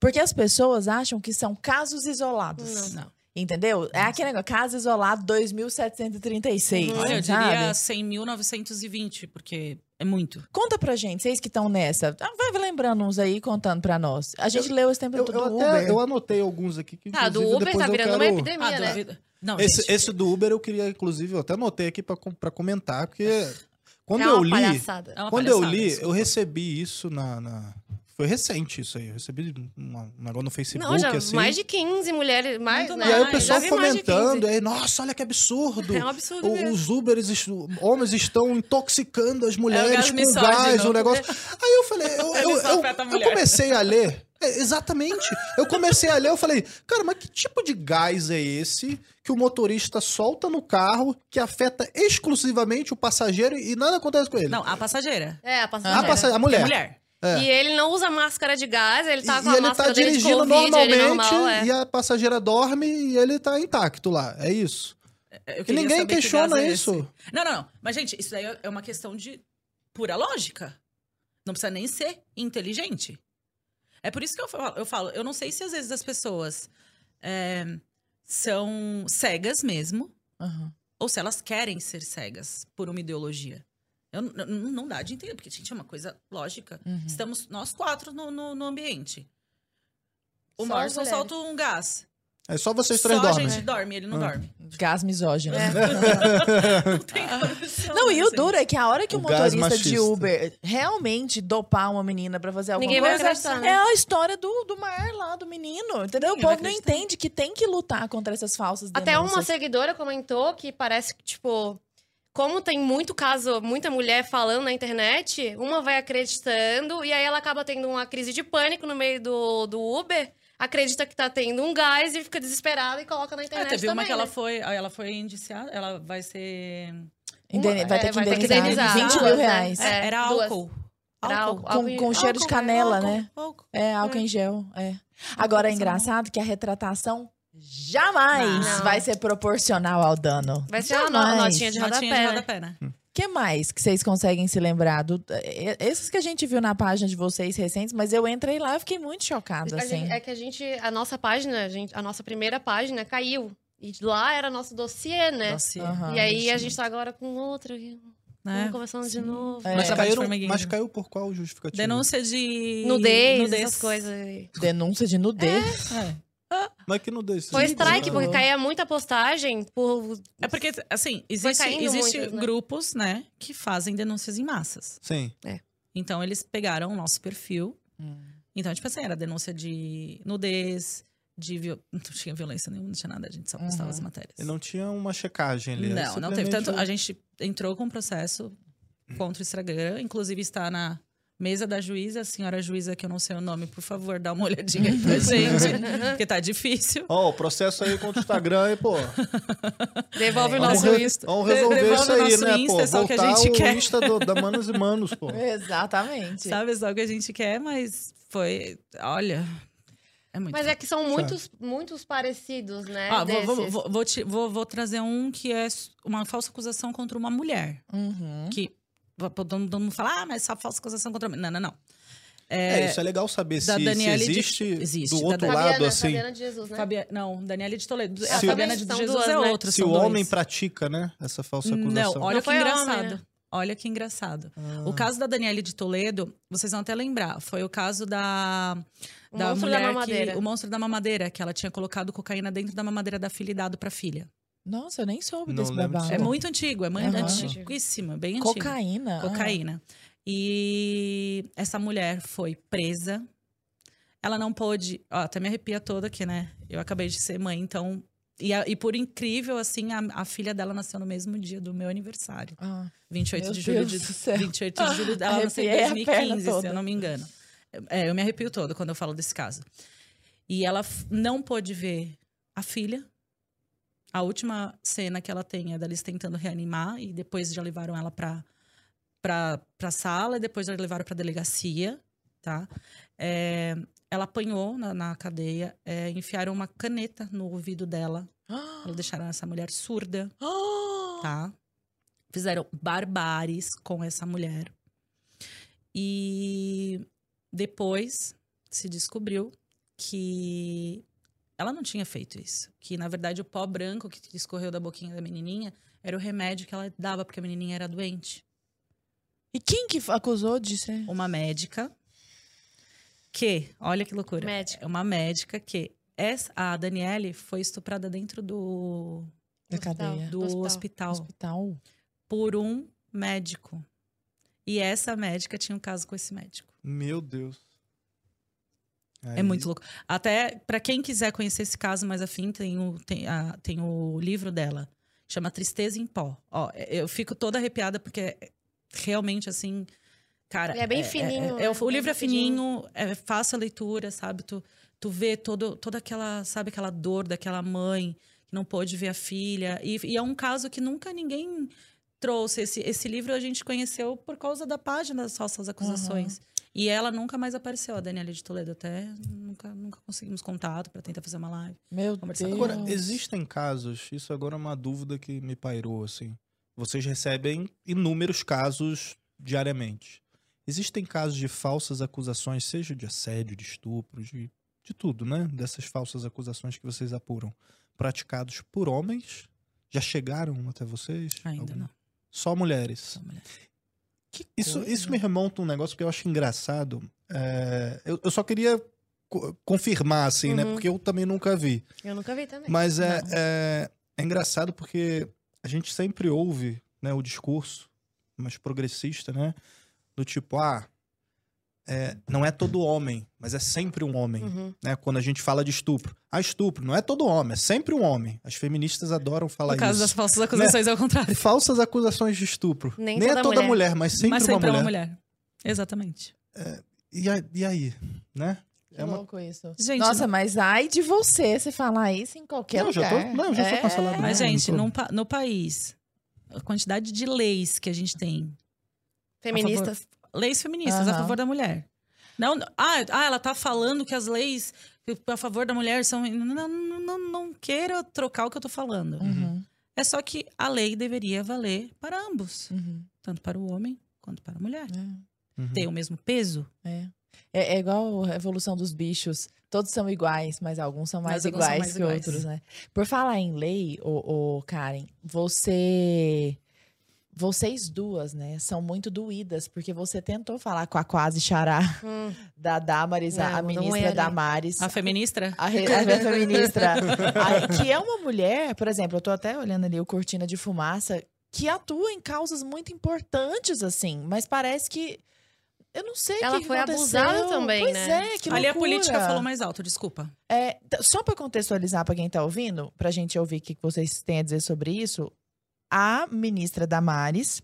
Porque as pessoas acham que são casos isolados. Não. Entendeu? É aquele negócio, caso isolado 2736. Uhum. Olha, eu diria 100.920, porque é muito. Conta pra gente, vocês que estão nessa. Ah, Vai lembrando uns aí contando pra nós. A gente leu esse tempo Eu, todo eu do até Uber. eu anotei alguns aqui que Ah, do inclusive, Uber tá eu virando quero... uma epidemia, Ah, né? Não, Esse, gente, esse do Uber eu queria, inclusive, eu até anotei aqui pra, pra comentar, porque Quando é uma eu li, palhaçada. É uma quando eu palhaçada, li, eu desculpa. recebi isso na, na- Foi recente isso aí. Eu recebi um, negócio no Facebook, Não, já assim. mais de 15 mulheres, mais, Muito né? E aí o pessoal Já vi mais de 15. comentando, aí, nossa, olha que absurdo. É um absurdo O- mesmo. Os Uberes, homens estão intoxicando as mulheres gás com gás, o negócio. Aí eu falei, eu, eu, eu- a eu comecei a ler. É, exatamente. Eu comecei a ler, eu falei, cara, mas que tipo de gás é esse que o motorista solta no carro que afeta exclusivamente o passageiro e nada acontece com ele? Não, a passageira. É, a a, passageira. passa- a É mulher. mulher. É. E ele não usa máscara de gás, ele tá E- com e a ele máscara tá dele de dirigindo Covid, ele normalmente normal, é. e a passageira dorme e ele tá intacto lá. É isso. Eu E queria ninguém que questiona gás é isso. esse. Não, não, não. Mas, gente, isso daí é uma questão de pura lógica. Não precisa nem ser inteligente. É por isso que eu falo, eu, falo, eu não sei se às vezes as pessoas é, são cegas mesmo, Aham. ou se elas querem ser cegas por uma ideologia. Eu, n- n- não dá de entender, porque, gente, é uma coisa lógica. Uhum. Estamos nós quatro no, no, no ambiente. O Só Morrison solta um gás. É só vocês Só três a dormem. gente dorme, ele não Ah. dorme. Gás misógino. É. Não tem condição, Não, e o assim. duro é que a hora que o, O motorista de. Uber realmente dopar uma menina pra fazer alguma Ninguém vai coisa, acreditar, né? é a história do, do mar lá, do menino, entendeu? Ninguém o povo vai não entende que tem que lutar contra essas falsas Até uma denúncias. seguidora comentou que parece que, tipo, como tem muito caso, muita mulher falando na internet, uma vai acreditando e aí ela acaba tendo uma crise de pânico no meio do, do Uber, acredita que tá tendo um gás e fica desesperada e coloca na É, internet teve uma também, que ela né? foi, aí ela foi indiciada, ela vai ser vai ter É, que vai ter que indenizar, indenizar 20 duas, mil né? reais. É, É, era duas. álcool. Era Álcool. álcool. Com, com cheiro de canela, álcool, né? álcool. É, álcool em gel, é. Agora é engraçado que a retratação jamais Não. vai ser proporcional ao dano. Vai ser uma Jamais. notinha de Notinha rodapé, de né? rodapé, né? que mais que vocês conseguem se lembrar? Do, eh, esses que a gente viu na página de vocês recentes, mas eu entrei lá e fiquei muito chocada, assim. gente- é que a gente, a nossa página, a, gente, a nossa primeira página caiu. E lá era nosso dossiê, né? Dossiê. Aham. e aí a gente tá agora com outra. Né? Vamos começando de novo. É. Mas, de caíram, mas caiu por qual justificativa? Denúncia de Nudez, essas coisas. Denúncia de nudez. É. Mas que não desse. Foi Sim, strike, porque caía muita postagem por. É porque, assim, existe, existe muitas, né? grupos, né, que fazem denúncias em massas. Sim. Então, eles pegaram o nosso perfil. Hum. Então, tipo assim, era denúncia de nudez, de... viol- Não tinha violência nenhuma, não tinha nada. A gente só postava Uhum. as matérias. E não tinha uma checagem ali. Não, não teve. Tanto, a gente entrou com um processo contra o Instagram, inclusive está na mesa da juíza, a senhora juíza, que eu não sei o nome, por favor, dá uma olhadinha aí pra gente, porque tá difícil. Ó, o processo aí contra o Instagram aí, pô. Devolve o nosso Insta. vamos resolver Devolve isso o aí, nosso né, Insta, pô? é só o que a Voltar gente o quer. Insta do- da Manos e Manos, pô. Exatamente. Sabe só o que a gente quer, mas foi. Olha. É muito. Mas é que são muitos, muitos parecidos, né? Ah, vou, vou, vou, vou, te- vou- vou trazer um que é uma falsa acusação contra uma mulher. Uhum. Que todo mundo todo mundo fala, ah, mas só falsa acusação contra. Não, não, não. É, isso é legal saber da se, se Daniele de- existe, existe, do outro Daniele. lado, Fabiana, assim. Fabiana de Jesus, né? Fabia... Não, Daniela de Toledo. Se a o- Fabiana de Jesus duas, é né? outra. Se o dois. homem pratica, né, essa falsa acusação. Não, olha Não que engraçado. homem, né? Olha que engraçado. Ah. O caso da Daniele de Toledo, vocês vão até lembrar, foi o caso da. O da monstro da mulher mamadeira. Que, o monstro da mamadeira, que ela tinha colocado cocaína dentro da mamadeira da filha e dado pra filha. Nossa, eu nem soube Não desse babado. É Bom. muito antigo, é muito antiguíssimo, bem antigo. Cocaína. ah. Cocaína. E essa mulher foi presa. Ela não pôde. Ó, até me arrepia toda aqui, né? Eu acabei de ser mãe, então. E, a- e por incrível, assim, a, a filha dela nasceu no mesmo dia do meu aniversário. Ah. 28 Meu de julho Deus de, do céu. 28 de julho. Ela nasceu em Arrepiei a perna 2015, se eu não me engano. É, eu me arrepio todo quando eu falo desse caso. E ela não pôde ver a filha. A última cena que ela tem é deles tentando reanimar e depois já levaram ela pra, pra sala e depois já levaram pra delegacia, tá? É, ela apanhou na, na cadeia, é, enfiaram uma caneta no ouvido dela, Ah. deixaram essa mulher surda, Ah. tá? Fizeram barbares com essa mulher. E depois se descobriu que ela não tinha feito isso. Que, na verdade, o pó branco que escorreu da boquinha da menininha era o remédio que ela dava porque a menininha era doente. E quem que acusou de ser? Uma médica que, olha que loucura. Médica. É uma médica que essa, a Daniele foi estuprada dentro do, Da Hospital. cadeia. do Do hospital. Hospital. por um médico. E essa médica tinha um caso com esse médico. Meu Deus. É Aí- muito louco. Até pra quem quiser conhecer esse caso mais afim, tem o, tem, a- tem o livro dela. Chama Tristeza em Pó. Ó, eu fico toda arrepiada porque realmente assim. Cara, Ele é bem fininho, é- é- né? o livro é fininho, é fácil a leitura, sabe? Tu, tu vê todo, toda aquela, sabe, aquela dor daquela mãe que não pôde ver a filha. E, e é um caso que nunca ninguém trouxe. Esse, esse livro a gente conheceu por causa da página das falsas acusações. E ela nunca mais apareceu, a Daniela de Toledo. Até nunca, nunca conseguimos contato para tentar fazer uma live. Meu Deus. Agora, existem casos, isso agora é uma dúvida que me pairou, assim. Vocês recebem inúmeros casos diariamente. Existem casos de falsas acusações, seja de assédio, de estupro, de, de tudo, né? Dessas falsas acusações que vocês apuram. Praticados por homens? Já chegaram até vocês? Ainda Algum? não. Só mulheres. Só mulher. Que Isso, coisa. isso me remonta a um negócio que eu acho engraçado. É, eu, eu só queria co- confirmar, assim, né? Uhum. Porque eu também nunca vi. Eu nunca vi também. Mas é, é, é engraçado porque a gente sempre ouve né, o discurso mais progressista, né? Do tipo, ah, é, não é todo homem, mas é sempre um homem. Uhum. Né? Quando a gente fala de estupro. Ah, estupro, não é todo homem, é sempre um homem. As feministas adoram falar No caso isso. das falsas acusações, é o contrário. Falsas acusações de estupro. Nem é toda toda mulher. mulher. mas sempre, Mas uma, sempre é mulher. uma mulher. Exatamente. E, a- e aí, né? Que É uma- louco isso. Gente, Nossa, não- mas ai de você, você falar isso em qualquer Não, eu já lugar. tô- não, eu já sou É. cancelado. Mas, Não, gente, pa- no país, a quantidade de leis que a gente tem, Feministas. Leis feministas a Aham. favor da mulher. Não, ah, ah, ela tá falando que as leis a favor da mulher são. Não, não, não, não queira trocar o que eu tô falando. Uhum, É só que a lei deveria valer para ambos, uhum, tanto para o homem quanto para a mulher. é. Uhum. Tem o mesmo peso? É. É, é igual a evolução dos bichos. Todos são iguais, mas alguns são mais alguns são iguais mais que iguais. outros, né? Por falar em lei, ô, ô, Karen, você. Vocês duas, né, são muito doídas, porque você tentou falar com a quase xará Hum. da Damaris, a- Não, a não ministra é ali. Damaris. A feministra? A, re- a feministra. a- que é uma mulher, por exemplo, eu tô até olhando ali o Cortina de Fumaça, que atua em causas muito importantes, assim, mas parece que. Eu não sei o Ela que foi aconteceu. abusada também, pois né? é, que Ali a loucura. política falou mais alto, desculpa. É, só para contextualizar para quem tá ouvindo, pra gente ouvir o que que vocês têm a dizer sobre isso, a ministra Damares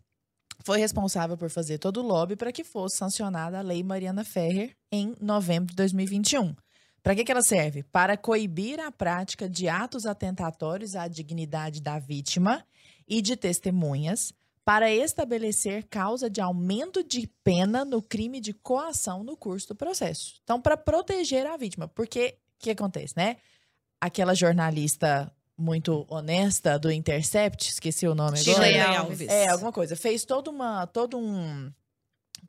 foi responsável por fazer todo o lobby para que fosse sancionada a lei Mariana Ferrer em novembro de 2021. Para que, que ela serve? Para coibir a prática de atos atentatórios à dignidade da vítima e de testemunhas, para estabelecer causa de aumento de pena no crime de coação no curso do processo. Então, para proteger a vítima, porque o que acontece, né? Aquela jornalista muito honesta do Intercept, esqueci o nome agora. Shirley Shirley Alves. É, alguma coisa. Fez toda uma, todo um,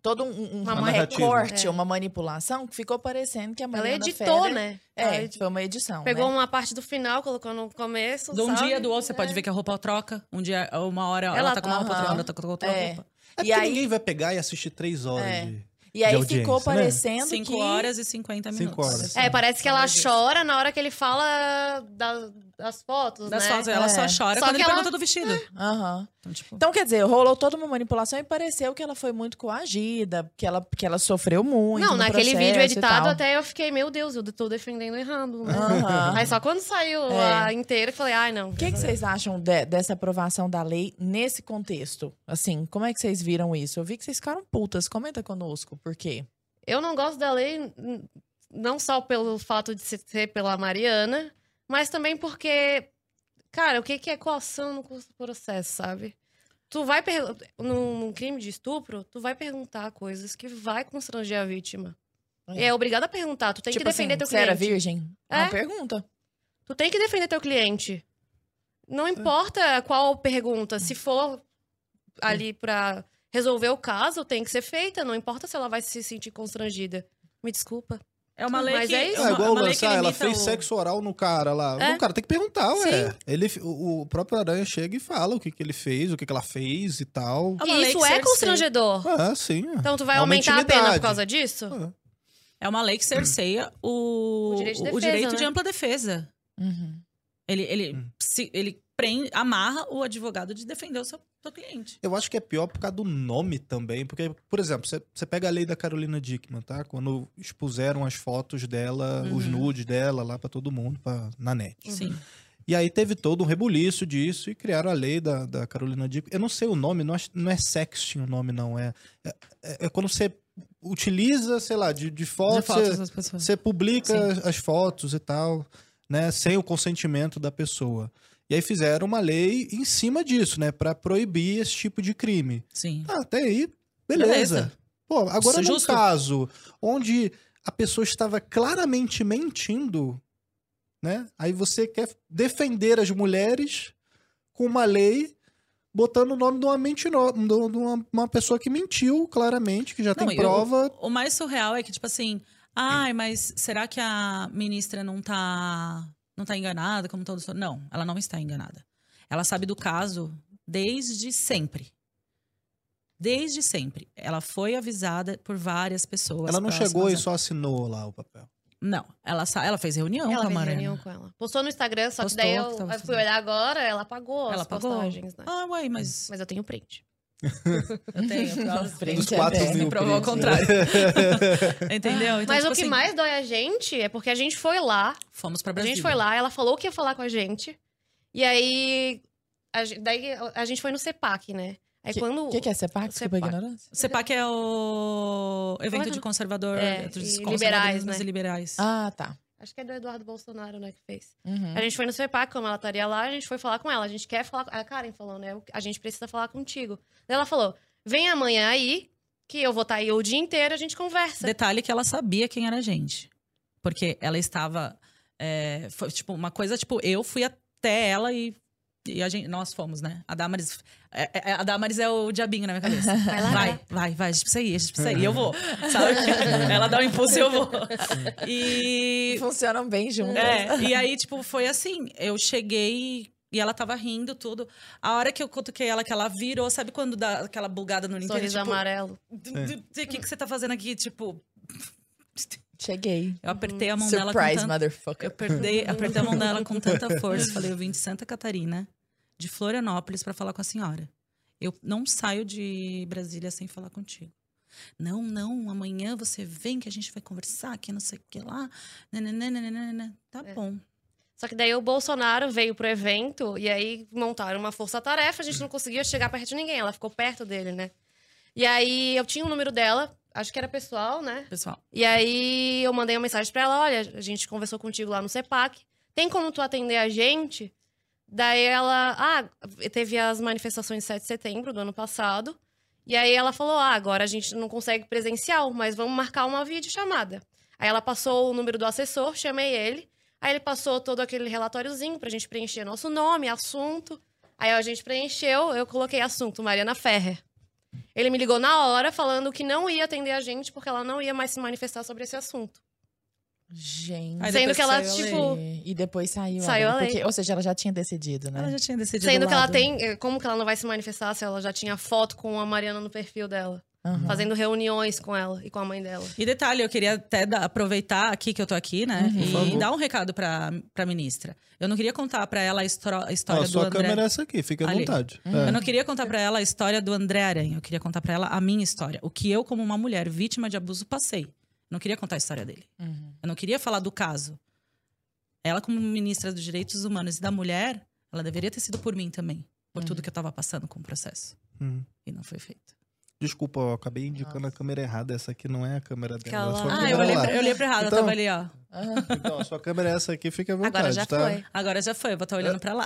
todo um, um, Uma um recorte, É. uma manipulação que ficou parecendo que a Ela Mariana editou, Ferrer- né? É, Ela edi- foi uma edição, Pegou né? uma parte do final, colocou no começo. De um sabe? dia do outro, você pode É. ver que a roupa troca. Um dia, uma hora ela, Ela- tá com uma roupa, outra hora tá com outra É. roupa. É E aí- ninguém vai pegar e assistir três horas É. de... E aí ficou né? parecendo Cinco que... horas e 50 minutos. Cinco horas. É, parece que ela chora na hora que ele fala da- das fotos, Das né? fotos, ela É. só chora Só quando que ele ela- pergunta do vestido. Aham. Então, tipo, Então, quer dizer, rolou toda uma manipulação e pareceu que ela foi muito coagida, que ela, que ela sofreu muito Não, no naquele vídeo editado até eu fiquei, meu Deus, eu tô defendendo errando, né? Aham. Aí só quando saiu É. a inteira, eu falei, ai, não. O que, que vocês acham de- dessa aprovação da lei nesse contexto? Assim, como é que vocês viram isso? Eu vi que vocês ficaram putas. Comenta conosco, por quê? Eu não gosto da lei, não só pelo fato de ser pela Mariana, mas também porque, cara, o que que é coação no curso do processo, sabe? Tu vai perguntar, num, num crime de estupro, tu vai perguntar coisas que vai constranger a vítima. É. É obrigado a perguntar, tu tem tipo que defender assim, teu você era cliente. virgem? É É. uma pergunta. Tu tem que defender teu cliente. Não importa qual pergunta, se for ali pra resolver o caso, tem que ser feita. Não importa se ela vai se sentir constrangida. Me desculpa. É uma lei Mas que... é isso. É, igual que lançar, ela fez o- sexo oral no cara lá. É. O cara tem que perguntar, ué. Sim. Ele, o, o próprio Aranha chega e fala o que, que ele fez, o que, que ela fez e tal. É e isso é constrangedor. Ah, sim. Então tu vai É aumentar a pena intimidade. por causa disso? Ah. É uma lei que cerceia o, O direito de o defesa, direito de né? ampla defesa. Uhum. Ele, ele, Hum. se, ele prende, amarra o advogado de defender o seu, seu cliente. Eu acho que é pior por causa do nome também. Porque, por exemplo, você, você pega a lei da Carolina Dickman, tá? Quando expuseram as fotos dela, os Uhum. nudes dela lá pra todo mundo, pra, na net. Sim. E aí teve todo um rebuliço disso e criaram a lei da, da Carolina Dickman. Eu não sei o nome, não é, não é sexting o nome, não. É, é, é quando você utiliza, sei lá, de, de De foto, fotos você, publica Sim. as fotos e tal, né? Sem o consentimento da pessoa. E aí fizeram uma lei em cima disso, né? Pra proibir esse tipo de crime. Sim. Ah, até aí, beleza. Beleza. Pô, agora Isso, num caso onde a pessoa estava claramente mentindo, né? Aí você quer defender as mulheres com uma lei botando o nome de uma mentiro, de uma, uma pessoa que mentiu claramente, que já Não, tem prova. O mais surreal é que, tipo assim, ai, mas será que a ministra não tá, não tá enganada, como todos. Não, ela não está enganada. Ela sabe do caso desde sempre. Desde sempre. Ela foi avisada por várias pessoas. Ela não chegou e só assinou lá o papel. Não, ela, ela fez reunião Ela com a fez Mariana. reunião com ela. Postou no Instagram, só Postou que daí que eu, tava eu fui olhar agora, ela apagou Ela as apagou. postagens, né? Ah, ué, mas Mas eu tenho print. Eu tenho. É 4 bem. mil. Me provou ao prints, contrário. Entendeu? Então, Mas tipo o que assim, mais dói a gente é porque a gente foi lá, Fomos pra a Brasília. gente foi lá, ela falou que ia falar com a gente. E aí, a, daí a gente foi no CEPAC, né? Aí quando... O que, que é CEPAC? Desculpa a CEPAC. ignorância. O CEPAC é o evento Olha. de conservador, É, dos liberais, né? e liberais. Ah, tá. Acho que é do Eduardo Bolsonaro, né, que fez. Uhum. A gente foi no CEPAC, como ela estaria lá, a gente foi falar com ela. A gente quer falar... A Karen falou, né? A gente precisa falar contigo. Daí ela falou, vem amanhã aí, que eu vou estar aí o dia inteiro, a gente conversa. Detalhe que ela sabia quem era a gente. Porque ela estava. é, foi, tipo, uma coisa, tipo, eu fui até ela e. E a gente, nós fomos, né? A Damaris. é- é- a Damaris é o diabinho na minha cabeça. Vai lá, Vai, vai. vai, vai, a gente precisa ir, a gente precisa ir. Eu vou. Sabe? Ela dá um impulso e eu vou. E. Funcionam bem juntas. É, e aí, tipo, foi assim. Eu cheguei e ela tava rindo, tudo. A hora que eu cutuquei ela, que ela virou, sabe quando dá aquela bugada no inteiro? Sorriso Tipo, amarelo. o que, que você tá fazendo aqui? Tipo, Cheguei. eu apertei a mão dela com Surprise, tanta... motherfucker. Eu apertei, apertei a mão dela com tanta força. Falei, eu vim de Santa Catarina, de Florianópolis, pra falar com a senhora. Eu não saio de Brasília sem falar contigo. Não, não, amanhã você vem que a gente vai conversar, que não sei o que lá. Nananana. Tá É. bom. Só que daí o Bolsonaro veio pro evento e aí montaram uma força-tarefa, a gente não conseguia chegar perto de ninguém, ela ficou perto dele, né? E aí eu tinha o número dela, acho que era pessoal, né? Pessoal, E aí eu mandei uma mensagem pra ela, olha, a gente conversou contigo lá no CEPAC, tem como tu atender a gente? Daí ela, ah, teve as manifestações de 7 de setembro do ano passado, e aí ela falou, ah, agora a gente não consegue presencial, mas vamos marcar uma videochamada. Aí ela passou o número do assessor, chamei ele, aí ele passou todo aquele relatóriozinho pra gente preencher nosso nome, assunto. Aí a gente preencheu, eu coloquei assunto, Mariana Ferrer. Ele me ligou na hora falando que não ia atender a gente porque ela não ia mais se manifestar sobre esse assunto. Gente. Aí Sendo que ela, tipo. E depois saiu. Saiu a lei. Porque- ou seja, ela já tinha decidido, né? ela já tinha decidido. Sendo que ela lado. tem. eh, Como que ela não vai se manifestar se ela já tinha foto com a Mariana no perfil dela? Aham. Fazendo reuniões com ela e com a mãe dela. E detalhe, eu queria até dar- aproveitar aqui que eu tô aqui, né? Uhum. E dar um recado pra, pra ministra. Eu não queria contar pra ela a, história Ó, do sua André. câmera é essa aqui, fica à Ali. vontade. Uhum. É. Eu não queria contar pra ela a história do André Aranha. Eu queria contar pra ela a minha história. O que eu, como uma mulher vítima de abuso, passei. Eu não queria contar a história dele. Uhum. Eu não queria falar do caso. Ela, como ministra dos Direitos Humanos e da Mulher, ela deveria ter sido por mim também. Por tudo que eu tava passando com o processo. Hum. E não foi feito. Desculpa, eu acabei indicando a câmera errada. Essa aqui não é a câmera dela. Aquela é. Ah, câmera eu olhei, pra, eu olhei pra errado, Então- eu tava ali, ó. Então, a sua câmera é essa aqui, fica à vontade, Agora já tá? foi. Agora já foi, eu vou estar olhando pra lá.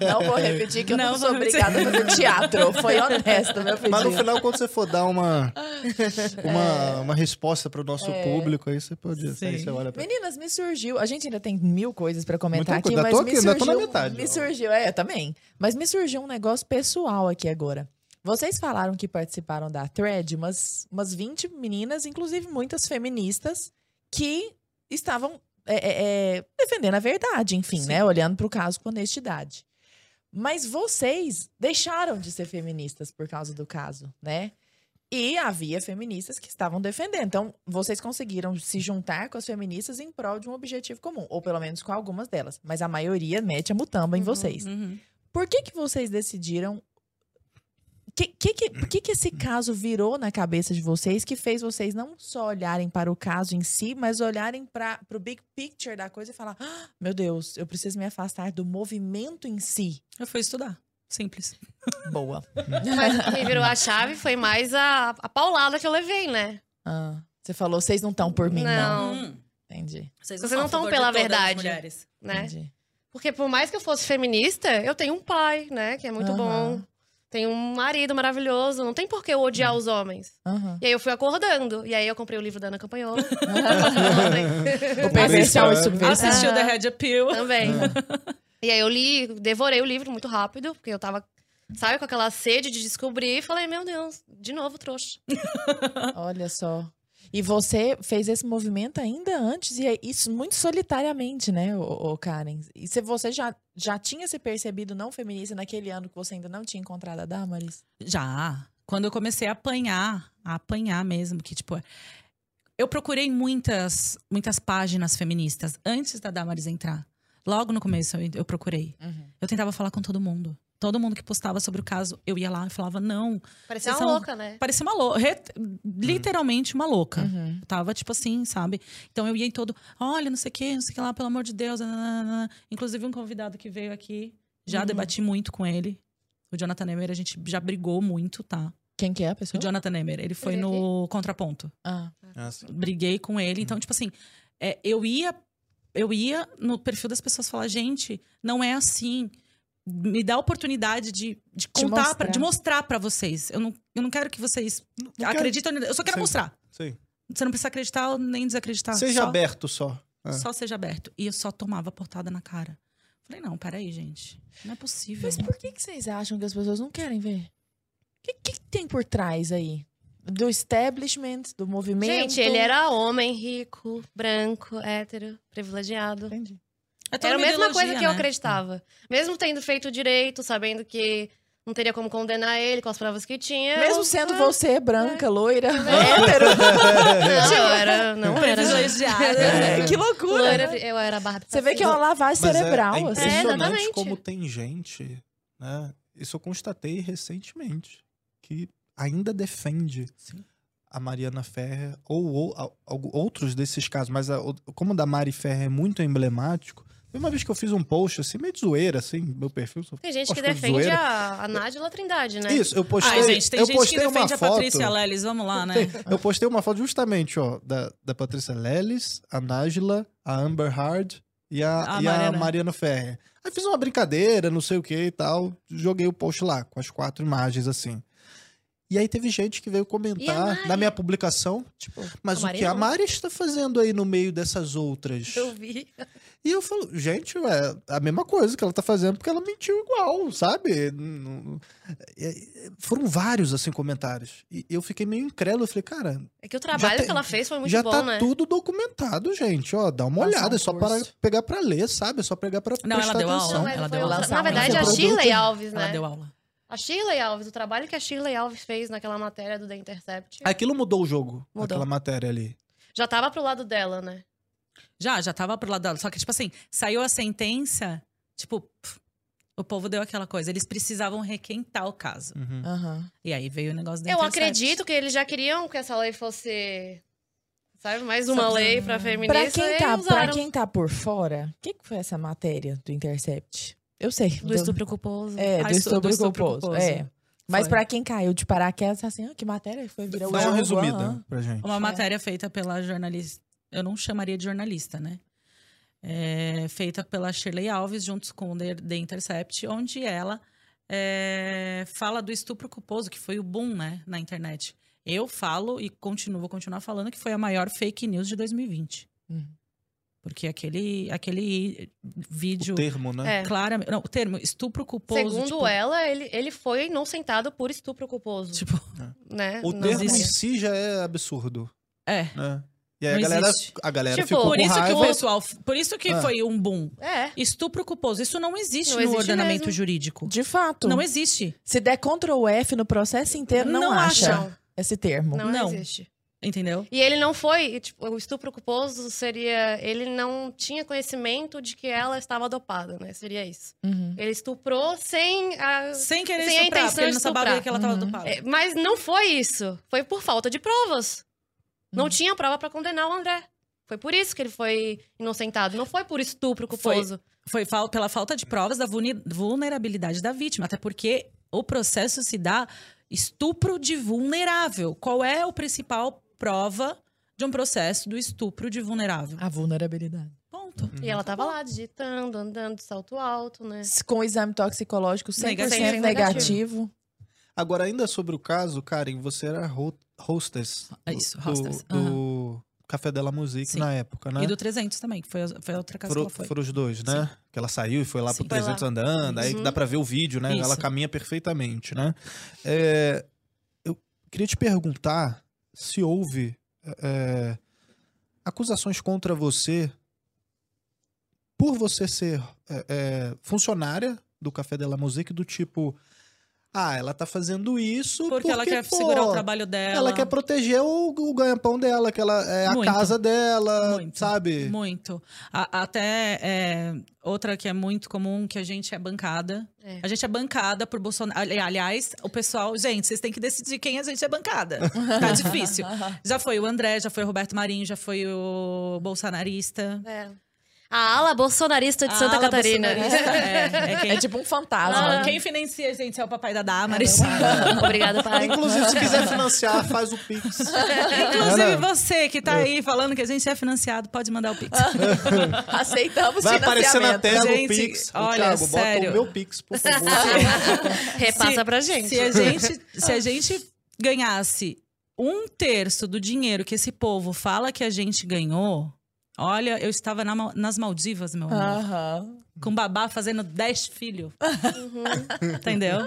Não vou repetir que eu não, Não sou obrigada a fazer teatro. Foi honesto, meu pedido. Mas no final, quando você for dar uma, uma, uma resposta pro nosso É. público, aí você pode. Aí você olha pra... Meninas, me surgiu. A gente ainda tem mil coisas pra comentar aqui, mas tô me aqui, ainda tô surgiu. na metade, me ó. surgiu, é, eu também. Mas me surgiu um negócio pessoal aqui agora. Vocês falaram que participaram da thread, umas, umas 20 meninas, inclusive muitas feministas, que estavam é, é, é, defendendo a verdade, enfim, Sim. né? Olhando pro caso com honestidade. Mas vocês deixaram de ser feministas por causa do caso, né? E havia feministas que estavam defendendo. Então, vocês conseguiram se juntar com as feministas em prol de um objetivo comum. Ou pelo menos com algumas delas. Mas a maioria mete a mutamba em Uhum. vocês. Uhum. Por que, que vocês decidiram. O que, que, que, que, esse caso virou na cabeça de vocês que fez vocês não só olharem para o caso em si, mas olharem para o big picture da coisa e falar: "Ah, meu Deus, eu preciso me afastar do movimento em si. Eu fui estudar. Simples. Boa. Mas o que me virou a chave foi mais a, a paulada que eu levei, né? Ah, você falou, vocês não estão por mim, não. Não. Hum. Entendi. Vocês não a tão favor de pela verdade. mulheres. né? Entendi. Porque por mais que eu fosse feminista, eu tenho um pai, né? Que é muito Aham. bom. Tenho um marido maravilhoso. Não tem por que eu odiar os homens. Aham. E aí eu fui acordando. E aí eu comprei o livro da Ana Campanhola. O perversional e Assistiu subversão. Assistiu Ah. The Red Appeal. Também. E aí eu li, devorei o livro muito rápido, porque eu tava, sabe, com aquela sede de descobrir. E falei, meu Deus, de novo trouxa. Olha só. E você fez esse movimento ainda antes, e é isso muito solitariamente, né, ô Karen? E se você já, já tinha se percebido não feminista naquele ano que você ainda não tinha encontrado a Damaris? Já. Quando eu comecei a apanhar, a apanhar mesmo, que tipo. Eu procurei muitas, muitas páginas feministas antes da Damaris entrar. Logo no começo eu, eu procurei. Eu tentava falar com todo mundo. Todo mundo que postava sobre o caso, eu ia lá e falava, não. Parecia uma são- louca, né? Parecia uma louca. Literalmente uma louca. Uhum. Tava, tipo assim, sabe? Então eu ia em todo, olha, não sei o que, não sei o que lá, pelo amor de Deus. nananana. Inclusive, um convidado que veio aqui, já Uhum. debati muito com ele. O Jonathan Nemer, a gente já brigou muito, tá? Quem que é a O pessoa? Jonathan Nemer, ele foi Ele no contraponto. Ah, Ah, sim. Briguei com ele. Então, tipo assim, é, eu ia eu ia no perfil das pessoas falar, gente, não é assim. Me dá a oportunidade de, de contar, mostrar. pra, de mostrar pra vocês. Eu não, eu não quero que vocês Não acreditem. Eu só quero Sim. mostrar. Sim. Você não precisa acreditar nem desacreditar. Seja só, aberto só. É. Só seja aberto. E eu só tomava portada na cara. Falei, não, peraí, gente. Não é possível. mas por que, que vocês acham que as pessoas não querem ver? O que, que tem por trás aí? Do establishment, do movimento? Gente, ele era homem, rico, branco, hétero, privilegiado. Entendi. É Era a mesma coisa que eu né? acreditava. Mesmo tendo feito direito, sabendo que não teria como condenar ele com as provas que tinha. Mesmo eu- sendo ah, você branca, loira, É. hétero. Não, eu era. Não era. Privilegiada. É, que loucura. Loira, eu era barra Você vê que é uma lavagem Mas é- cerebral, é, assim. impressionante exatamente. como tem gente, né? Isso eu constatei recentemente, que ainda defende Sim. a Mariana Ferrer ou, ou- outros desses casos, mas a- como o da Mari Ferrer é muito emblemático, teve uma vez que eu fiz um post assim, meio de zoeira, assim, meu perfil. Tem gente que de defende zoeira. a, a Nádila Trindade, né? Isso, eu postei, Ai, gente, tem eu gente que postei uma defende a foto. Patrícia Lelis. Vamos lá, né? Tem- Eu postei uma foto justamente, ó, da, da Patrícia Lelis, a Nájila, a Amber Hard e a, A e a Mariana. Mariana Ferrer. Aí fiz uma brincadeira, não sei o que e tal. Joguei o post lá, com as quatro imagens, assim. E aí teve gente que veio comentar na minha publicação, tipo, mas o que a. Mari está fazendo aí no meio dessas outras? Eu vi. E eu falo, gente, é a mesma coisa que ela tá fazendo, porque ela mentiu igual, sabe? Não- não- é- é- Foram vários, assim, comentários. E eu fiquei meio incrédulo. Eu falei, cara, É que o trabalho tem- que ela fez foi muito já bom, tá né? tudo documentado, gente. Ó, dá uma olhada, um é só para pegar pra ler, sabe? É só pegar pra Não, ela prestar deu aula. atenção. Não, mas Ela deu outra- aula. Na verdade, a. Shirley Alves, Ela né? deu aula. A Shirley Alves, o trabalho que a Shirley Alves fez naquela matéria do The Intercept, Aquilo mudou o jogo, Mudou. aquela matéria ali. já tava pro lado dela, né? Já, já tava pro lado dela. Só que, tipo assim, saiu a sentença, tipo, pff, o povo deu aquela coisa. Eles precisavam requentar o caso. Uhum. Aham. E aí veio o negócio da Eu acredito que eles já queriam que essa lei fosse, sabe, mais uma Só- lei pra feminista. Pra quem, tá, usaram. pra quem tá por fora, o que, que foi essa matéria do Intercept? Eu sei. Do estupro culposo. É, Ah, do estu- estupro, do estupro culposo. culposo. É. Mas Foi. pra quem caiu de paraquedas, assim, ah, que matéria foi virar o Dá uma jogo, resumida aham. pra gente. Uma matéria feita pela jornalista. Eu não chamaria de jornalista, né? É, feita pela Shirley Alves, juntos com The, The Intercept, onde ela é, fala do estupro culposo, que foi o boom, né, na internet. Eu falo e continuo, vou continuar falando que foi a maior fake news de 2020. Uhum. Porque aquele, aquele vídeo. O termo, né? É. Claramente. Não, o termo estupro culposo. Segundo tipo, ela, ele, ele foi inocentado por estupro culposo. Tipo, né? O Não termo em si já é absurdo, é. né? E aí a galera, existe. a galera Tipo, ficou Por com isso que raiva. o pessoal. Por isso que Ah. foi um boom. É. Estupro culposo. Isso não existe Não no existe ordenamento mesmo. jurídico. De fato. Não existe. Se der Ctrl F no processo inteiro, não, Não acha. acham. esse termo. Não, Não. existe. Entendeu? E ele não foi, tipo, o estupro culposo seria, ele não tinha conhecimento de que ela estava dopada, né? Seria isso. Uhum. Ele estuprou sem a Sem querer Sem a estuprar, intenção porque ele de não sabia estuprar. que ela tava Uhum. dopada. É, Mas não foi isso. Foi por falta de provas. Não Uhum. tinha prova pra condenar o André. Foi por isso que ele foi inocentado. Não foi por estupro culposo. Foi fal- pela falta de provas da vulnerabilidade da vítima. Até porque o processo se dá estupro de vulnerável. Qual é a principal prova de um processo do estupro de vulnerável? A vulnerabilidade. Ponto. E ela tava lá digitando, andando de salto alto, né? Com o exame toxicológico 100% Negativo. negativo. Agora, ainda sobre o caso, Karen, você era ho- hostess. É isso, do- hostess. Do, Café Della Music Sim. na época, né? E do 300 também, que foi, foi outra casa Foram, que ela foi. foram os dois, né? Que ela saiu e foi lá Sim. pro Foi lá. 300 andando, aí Uhum. dá pra ver o vídeo, né? Isso. Ela caminha perfeitamente, né? É, eu queria te perguntar se houve é, acusações contra você por você ser é, é, funcionária do Café Della Music, do tipo... Ah, ela tá fazendo isso Porque, ela quer pô, segurar o trabalho dela. Ela quer proteger o, o ganha-pão dela, que ela é a Muito. casa dela, Muito. sabe? Muito. A- até é, outra que é muito comum, que a gente é bancada. É. A gente é bancada por Bolsonaro. Ali- Aliás, o pessoal, gente, vocês têm que decidir quem a gente é bancada. Tá difícil. Já foi o André, já foi o Roberto Marinho, já foi o bolsonarista. É. A ala bolsonarista de A Santa Catarina. bolsonarista, É, é quem, É tipo um fantasma. Ah, quem financia a gente é o papai da Damaris. Obrigada, pai. Inclusive, se quiser financiar, faz o Pix. Inclusive você que tá aí falando que a gente é financiado, pode mandar o Pix. Aceitamos Vai aparecer na tela Gente, o Pix. Olha, Thiago, bota sério. o meu Pix, por favor. Repassa Se- pra gente. Se a gente, se a gente ganhasse um terço do dinheiro que esse povo fala que a gente ganhou, olha, eu estava na nas Maldivas, meu amor. Com babá fazendo 10 filhos. Uhum. Entendeu?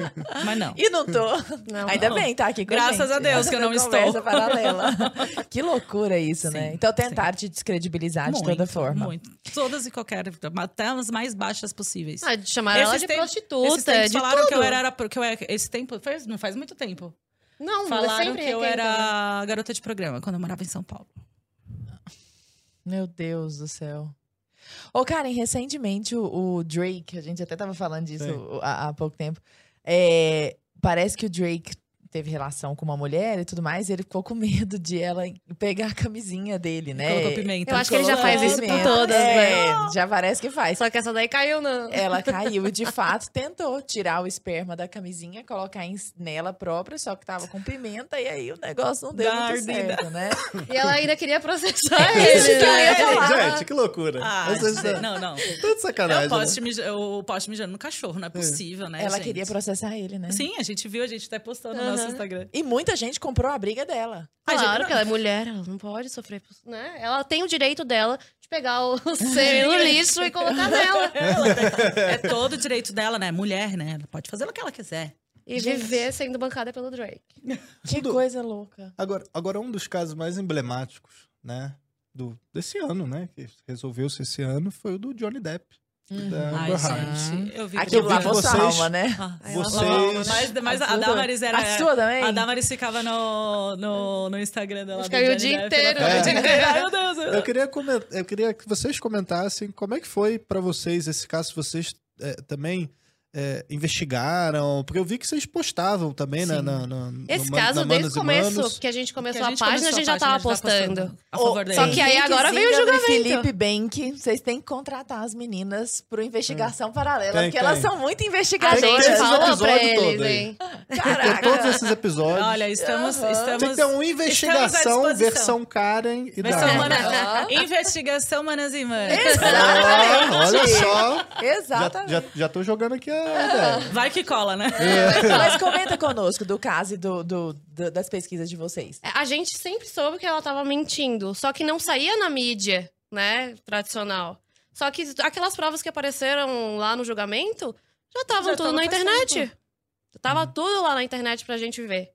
Mas não. E não tô. Não. Ainda Não. bem, tá aqui com a Graças gente. a Deus que eu não estou. Paralela. que loucura isso, né? Sim, Então tentaram te descredibilizar de toda forma. Muito. Todas e qualquer. Até as mais baixas possíveis. Ah, de chamar ela de Esses prostituta, tempos de falaram tudo. que eu era. Que eu era esse tempo. Faz, não faz muito tempo. Não, Falaram sempre que eu né? era garota de programa quando eu morava em São Paulo. Meu Deus do céu. Ô, Karen, recentemente o, o Drake, a gente até tava falando disso há, há pouco tempo. é, parece que o Drake teve relação com uma mulher e tudo mais, e ele ficou com medo de ela pegar a camisinha dele, né? Colocou pimenta. Eu acho que ele já faz isso com todas, é, né? Já parece que faz. Só que essa daí caiu no... Ela caiu e, de fato, tentou tirar o esperma da camisinha, colocar em- nela própria, só que tava com pimenta, e aí o negócio não deu Dá muito ardida. certo, né? E ela ainda queria processar É isso ele. que eu ia né? falar. Gente, que loucura. Ah, Vocês não, não. Tô de sacanagem. Posso, né? eu posso mijando no cachorro, não é possível, né, Ela gente? queria processar ele, né? Sim, a gente viu, a gente até postou no nosso Aham. Instagram. E muita gente comprou a briga dela. Gente, Claro não- que ela é mulher, ela não pode sofrer, né? Ela tem o direito dela de pegar o ser no lixo e colocar nela. É todo o direito dela, né? Mulher, né? Ela pode fazer o que ela quiser. E Gente. viver sendo bancada pelo Drake. Que Tudo- coisa louca. Agora, agora, um dos casos mais emblemáticos, né? Do, desse ano, né? Que resolveu-se esse ano, foi o do Johnny Depp. Da Ai, Amber Heard. gente, eu vi Aquilo lá vocês- alma, né? Ah, Ai, Vocês- ela- Mas, mas a sua- Damaris era. A sua também? A Damaris ficava no, no, no Instagram dela. Acho do que aí o dia inteiro, ficava né? o dia inteiro. Ai, meu Deus. Eu queria, coment- eu queria que vocês comentassem como é que foi pra vocês esse caso, se vocês é, também é, investigaram, porque eu vi que vocês postavam também né, na, na, no Esse Man- caso, na desde o começo Manos. que a gente começou Que a, página, começou a gente já página, tava postando. A dele. Só que aí agora veio o julgamento. Felipe Bank, vocês têm que contratar as meninas pro investigação paralela, Tem, porque tem. elas são muito A investigadoras. Tem gente falou pra eles, hein? Todos esses episódios. Olha, estamos. Aham. estamos Tem que ter uma investigação, versão Karen e Versão Dama. mana... Aham. Investigação Manas e Manas. Ah, olha só. Já, Exatamente. já, já tô jogando aqui a ideia. Vai que cola, né? Mas comenta conosco do caso e do, do- do- das pesquisas de vocês. É, A gente sempre soube que ela tava mentindo, só que não saía na mídia, né, tradicional. Só que aquelas provas que apareceram lá no julgamento já estavam Já tudo tava na faz internet. tempo. Tava tudo lá na internet pra gente ver.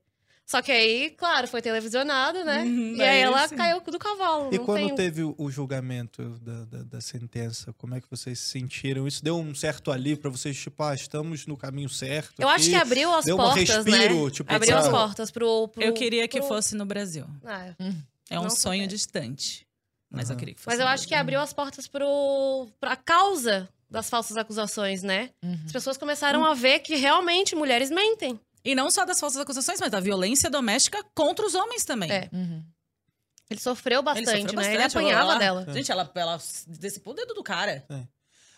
Só que aí, claro, foi televisionado, né? Uhum, e aí ela sim. caiu do cavalo. E não quando tem- teve o, julgamento da, da, da sentença, como é que vocês se sentiram? Isso deu um certo alívio pra vocês, tipo, ah, estamos no caminho certo. Eu acho aqui. que abriu as deu um portas, respiro, né? tipo, abriu pra- as portas pro, pro- Eu queria que pro- fosse no Brasil. É. É um Não sonho distante. Mas eu Aham. queria que fosse Mas eu acho que abriu as portas pro, pra causa das falsas acusações, né? Uhum. As pessoas começaram a ver que realmente mulheres mentem. E não só das falsas acusações, mas da violência doméstica contra os homens também. É. Uhum. Ele sofreu bastante, Ele sofreu né? bastante. Ele apanhava lá. dela. Gente, ela, ela decepou o dedo do cara.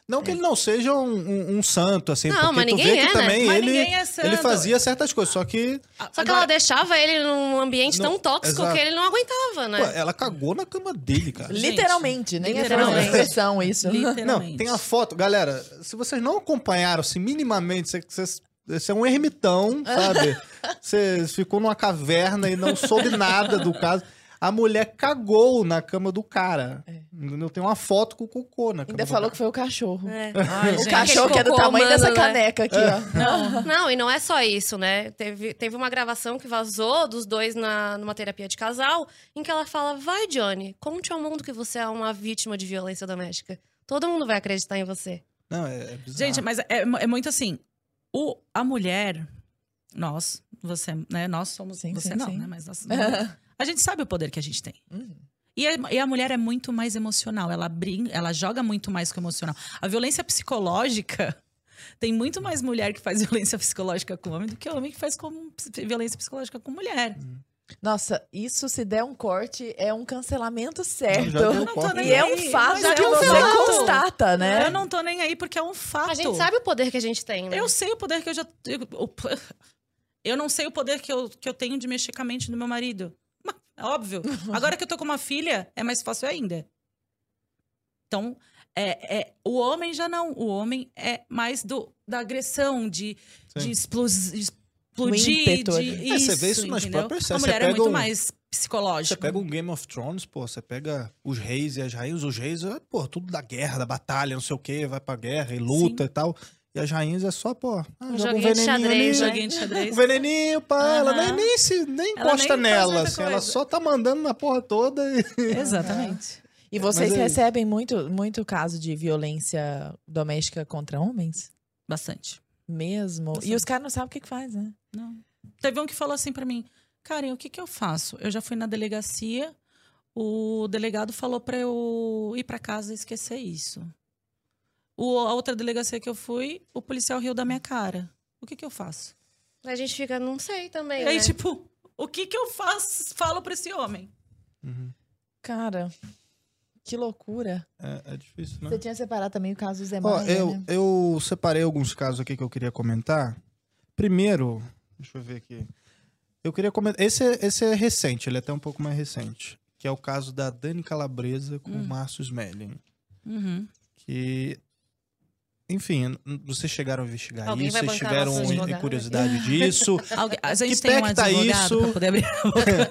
Não que ele não seja um, um- um santo, assim, Não, porque mas tu ninguém vê é, que né? também Mas ele, ninguém é ele fazia certas coisas, só que Só que ela deixava ele num ambiente Não, tão tóxico exato. que ele não aguentava, né? pô, ela cagou na cama dele, cara. Gente, Literalmente, nem é literalmente. uma expressão isso. Literalmente. Não, tem a foto. Galera, se vocês não acompanharam, assim, minimamente, você, você, é um ermitão, sabe? Você ficou numa caverna e não soube nada do caso. A mulher cagou na cama do cara. É. Entendeu? Tem uma foto com o cocô na cama Ainda do falou cara. que foi o cachorro. É. Ai, O gente. cachorro que é do tamanho humano, dessa né? caneca aqui, ó. Não. Não, e não é só isso, né? Teve, teve uma gravação que vazou dos dois na, numa terapia de casal, em que ela fala: Vai, Johnny, conte ao mundo que você é uma vítima de violência doméstica. Todo mundo vai acreditar em você. Não, é, é bizarro. Gente, mas é, é muito assim. O, a mulher, nós, você, né? Nós somos. Sim, você sim, não, sim. né? Mas nós, a gente sabe o poder que a gente tem. Uhum. E a, e a mulher é muito mais emocional, ela brinca, ela joga muito mais com o emocional. A violência psicológica tem muito mais mulher que faz violência psicológica com homem do que homem que faz com violência psicológica com mulher. Nossa, isso se der um corte, é um cancelamento certo. Não nem E é um fato mas que é um você fato. constata, né? Eu não tô nem aí porque é um fato. A gente sabe o poder que a gente tem, né? Eu sei o poder que eu já. Eu, não sei o poder que eu, que eu tenho de mexer com a mente do meu marido. Mas, É óbvio. Agora que eu tô com uma filha, é mais fácil ainda. Então, é, é, o homem já não. O homem é mais do, da agressão, de, Sim. de explos- explodir. de, ali. É, você vê isso nas entendeu? próprias A séries. Você mulher é muito um- mais psicológica. Você pega um Game of Thrones, pô, você pega os reis e as rainhas, os reis, é, pô, tudo da guerra, da batalha, não sei o quê, vai pra guerra e luta e tal. E as rainhas é só, pô, ah, Um joga um veneninho xadrez, ali, né? Joguinho de xadrez. um veneninho, pá, ela nem, nem, se, nem Ela encosta nem nela, assim, ela só tá mandando na porra toda e... Exatamente. E vocês Mas é- recebem muito, muito caso de violência doméstica contra homens? Bastante. Mesmo? E Bastante. os caras não sabem o que, que faz, né? Não. Teve um que falou assim pra mim, Karen, o que que eu faço? Eu já fui na delegacia, o delegado falou pra eu ir pra casa e esquecer isso. O, a outra delegacia que eu fui, o policial riu da minha cara. O que que eu faço? A gente fica, não sei também, E aí, né? tipo, o que que eu faço? Falo pra esse homem. Uhum. Cara, que loucura. É, é difícil, né? Você tinha separado também o caso do Zé Maia, eu, né? eu separei alguns casos aqui que eu queria comentar. Primeiro, deixa eu ver aqui. Eu queria comentar. Esse, é- esse é recente, ele é até um pouco mais recente. Que é o caso da Dani Calabresa com o Hum. Márcio Smelling. Uhum. Que. Enfim, vocês chegaram a investigar Alguém isso, vocês tiveram curiosidade disso. Alguém- a gente Que tem pé um que tá isso? pra poder abrir a boca.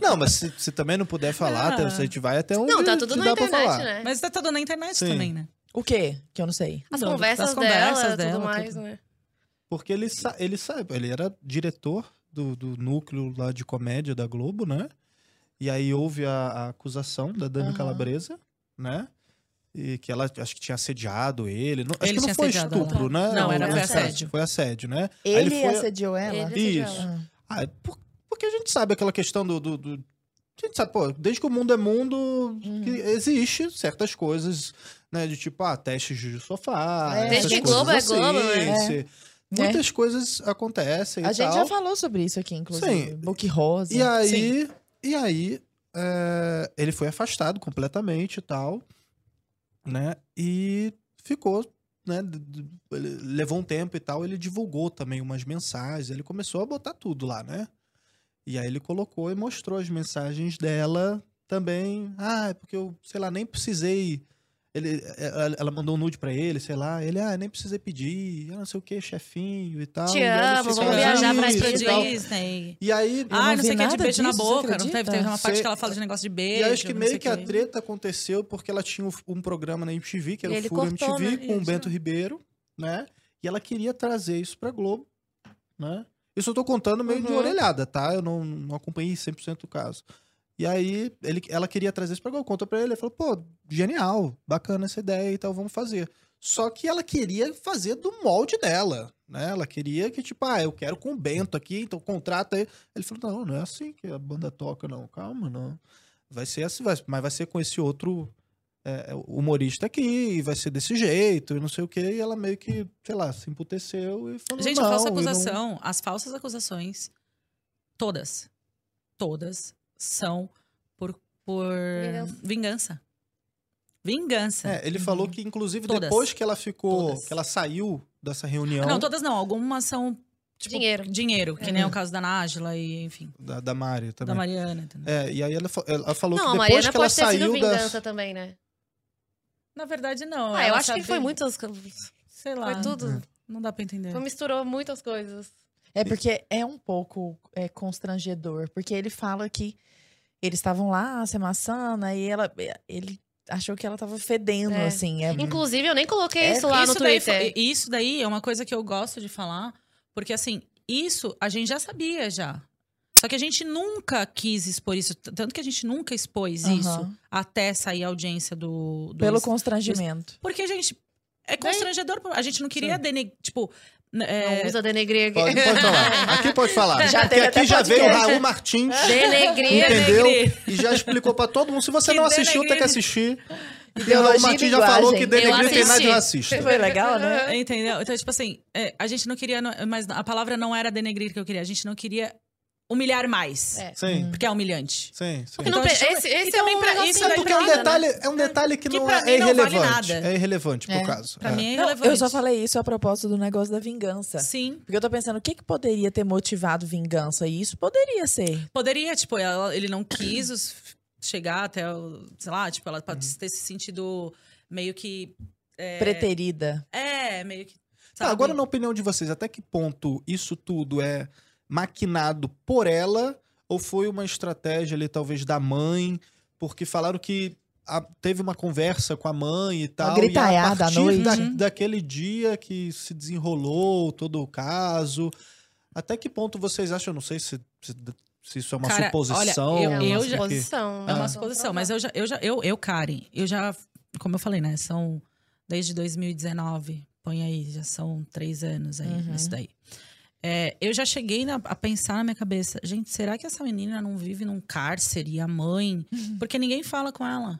Não, mas se, se também não puder falar, Ah. a gente vai até onde Não, tá tudo na internet, falar. né? Mas tá tudo na internet Sim. também, né? O quê? Que eu não sei. As Não, conversas, das conversas dela, dela, tudo mais, tudo. né? Porque ele, sa ele sabe, ele era diretor do, do núcleo lá de comédia da Globo, né? E aí houve a, a acusação da Dani Aham. Calabresa, né? E que ela acho que tinha assediado ele. Não, acho Ele que não foi estupro, né? Não, era- foi assédio. Foi assédio, né? Aí Ele, foi- assediou ela? Ele Isso. Ah. É por- porque a gente sabe aquela questão do. do- do- a gente sabe, pô, desde que o mundo é mundo, que existe certas coisas, né? De tipo, ah, testes de sofá. É. Desde que coisas Globo é assim, Globo, né? se- Muitas coisas acontecem A e gente tal. já falou sobre isso aqui, inclusive. Sim. Book Rosa. E aí, e aí é, ele foi afastado completamente e tal, né? E ficou, né? levou um tempo e tal, ele divulgou também umas mensagens, ele começou a botar tudo lá, né? E aí ele colocou e mostrou as mensagens dela também. Ah, é porque eu, sei lá, nem precisei. Ele, ela, ela mandou um nude pra ele, sei lá. Ele, ah, nem precisei pedir, ah, não sei o que, chefinho e tal. Te E amo, vamos viajar pra e Disney. E aí, Eu Ah, não sei o que de nada beijo na disso, você boca. Não teve, teve uma parte Sei- que ela fala de negócio de beijo. E acho que meio que a o treta aconteceu porque ela tinha um, programa na MTV, que era E o ele Furo cortou, MTV, né? com o. Bento Ribeiro, né? E ela queria trazer isso pra Globo, né? Isso eu tô contando meio de Uhum. orelhada, tá? Eu não, não acompanhei 100% do caso. E aí, ele, ela queria trazer isso pra cá, eu conto pra ele, ele falou, pô, genial, bacana essa ideia e tal, vamos fazer. Só que ela queria fazer do molde dela, né? Ela queria que, tipo, ah, eu quero com o Bento aqui, então contrata aí. Ele falou, não, não é assim que a banda toca, não. Calma, não. Vai ser assim, vai- mas vai ser com esse outro é, humorista aqui, e vai ser desse jeito, e não sei o quê. E ela meio que, sei lá, se emputeceu e falou, Gente, não, a falsa e não- acusação, as falsas acusações, todas, todas são por, por Vingança. vingança. Vingança. É, ele falou que, inclusive, Todas. depois que ela ficou, Todas. que ela saiu dessa reunião Não, todas não. Algumas são tipo, Dinheiro. Dinheiro, que É. nem o caso da Nájila e, enfim, da, da Mari da também. Mariana. entendeu? É, e aí ela, ela falou Não, que depois Mariana que ela pode ter sido saiu vingança das... também, né? Na verdade, não. Ah, eu acho que sabia- foi muitas. Sei lá. Foi tudo. Não dá pra entender. Foi, misturou muitas coisas. É porque é um pouco é, constrangedor, porque ele fala que eles estavam lá se amassando, aí ela, ele achou que ela tava fedendo, É. assim. É, Inclusive, eu nem coloquei É, isso lá no daí Twitter. foi- isso daí é uma coisa que eu gosto de falar, porque assim, isso a gente já sabia já. Só que a gente nunca quis expor isso, tanto que a gente nunca expôs Aham. isso até sair a audiência do, do Pelo constrangimento. Porque, gente, é constrangedor. A gente não queria deneg... Tipo, é, Não usa denegrir aqui. Pode, pode falar. Aqui pode falar. Já Porque aqui já veio o. Raul Martins, denegrir. entendeu? denegrir. E já explicou pra todo mundo. Se você Que não assistiu, tem que assistir. E o Martins já falou que denegrir tem nada de racista. Foi legal, né? Entendeu? Então, tipo assim, é, a gente não queria. Mas a palavra não era denegrir que eu queria. A gente não queria humilhar mais. É. Sim, Porque é humilhante. sim, sim. Porque não Então, pre- chama- esse esse é um pra- isso É porque é um detalhe, é um detalhe que, Que não é, é não vale irrelevante. nada. É irrelevante pro É. caso. Pra É. mim é Não, irrelevante. eu só falei isso a propósito do negócio da vingança. Sim. Porque eu tô pensando, o que, que poderia ter motivado vingança? E isso poderia ser. Poderia, tipo, ela- ele não quis os- chegar até, o, sei lá, tipo, ela Uhum. pode ter se sentido meio que. É, Preterida. é, meio que. Tá, agora, na opinião de vocês, até que ponto isso tudo é maquinado por ela ou foi uma estratégia ali, talvez, da mãe? Porque falaram que a- teve uma conversa com a mãe e tal. gritaiada e a partir noite. da- Uhum. daquele dia que se desenrolou todo o caso. Até que ponto vocês acham? Eu não sei se, se, se isso é uma Cara, suposição. olha, eu- É sei o quê. suposição. É uma Ah. suposição, mas eu já, eu já, eu, eu, Karen, eu já, como eu falei, né? São desde 2019, põe aí, já são três anos aí, Uhum. isso daí. É, eu já cheguei na- a pensar na minha cabeça, gente, será que essa menina não vive num cárcere, a mãe? Porque ninguém fala com ela.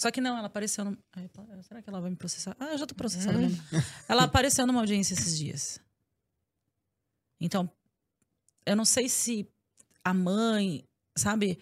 Só que não, ela apareceu no. Ai, será que ela vai me processar? Ah, eu já tô processada mesmo. Ela apareceu numa audiência esses dias. Então, eu não sei se a mãe, sabe?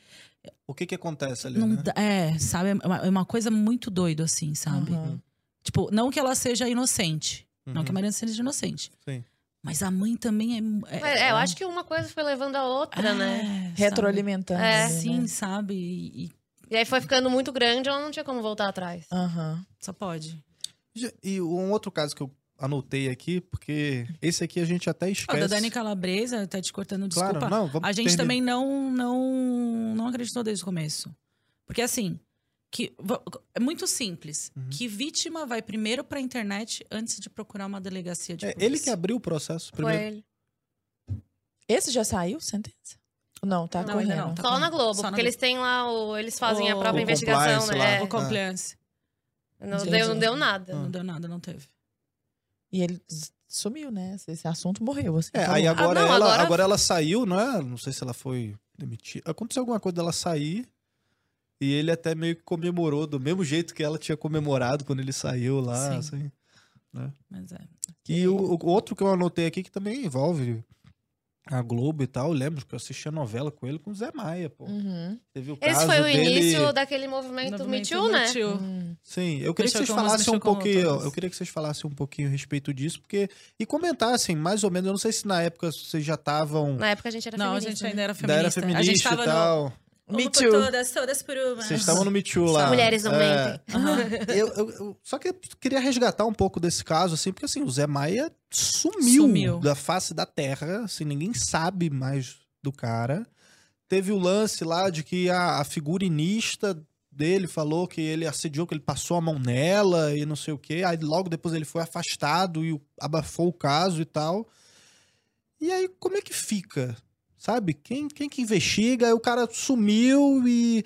O que que acontece ali, Não né? é, sabe? É uma, é uma coisa muito doido, assim, sabe? Uhum. Tipo, não que ela seja inocente. Não que a Uhum, Mariana seja inocente. Sim. Mas a mãe também é. Mas, é, eu acho que uma coisa foi levando a outra, né? né? Retroalimentando. É, Sim, né? sabe? E, e E aí foi ficando muito grande, ela não tinha como voltar atrás. Aham. só pode. E um outro caso que eu anotei aqui, porque esse aqui a gente até Ó, esquece. da Dani Calabresa, tá te cortando, desculpa. Claro, não, vamos a gente terminar. também não, não, não acreditou desde o começo. Porque assim, que, é muito simples. Uhum. Que vítima vai primeiro pra internet antes de procurar uma delegacia de É, polícia? ele que abriu o processo primeiro. Foi ele. Esse já saiu, sentença? Não, tá Não, correndo. não, tá Só correndo. na Globo, Só na porque Globo. eles têm lá o. Eles fazem a O- própria o investigação, compliance né? lá. O compliance. Não, Entendi. deu, não deu nada. Ah. Não deu nada, não teve. E ele sumiu, né? Esse, esse assunto morreu. Assim, É, acabou. aí agora, Ah, não, ela, agora- agora ela saiu, né? Não sei se ela foi demitida. Aconteceu alguma coisa dela sair. E ele até meio que comemorou do mesmo jeito que ela tinha comemorado quando ele saiu lá. Sim. Assim. Mas é. E o, o outro que eu anotei aqui que também envolve a Globo e tal. Eu lembro que eu assisti a novela com ele com o Zé Maia, pô. Uhum. Teve o Esse caso foi o dele... início daquele movimento, Me Movimento Too, né? Me Too. Hum. Sim, eu queria que vocês falassem um pouquinho. outras. Eu queria que vocês falassem um pouquinho a respeito disso, porque. E comentassem, mais ou menos. Eu não sei se na época vocês já estavam. Na época a gente era Não, a feminista. gente ainda era da feminista. era feminista a gente tava e tal. no. Me Uma por Too. todas, todas por uma. Vocês estavam no Me Too lá. Só mulheres não É. mentem. Eu, eu- eu só que eu queria resgatar um pouco desse caso, assim, porque assim, o Zé Maia sumiu, Sumiu. da face da terra, assim, ninguém sabe mais do cara. Teve o lance lá de que a, a figurinista dele falou que ele assediou, que ele passou a mão nela e não sei o quê. Aí logo depois ele foi afastado e abafou o caso e tal. E aí, como é que fica? Sabe? Quem, quem que investiga? Aí o cara sumiu e.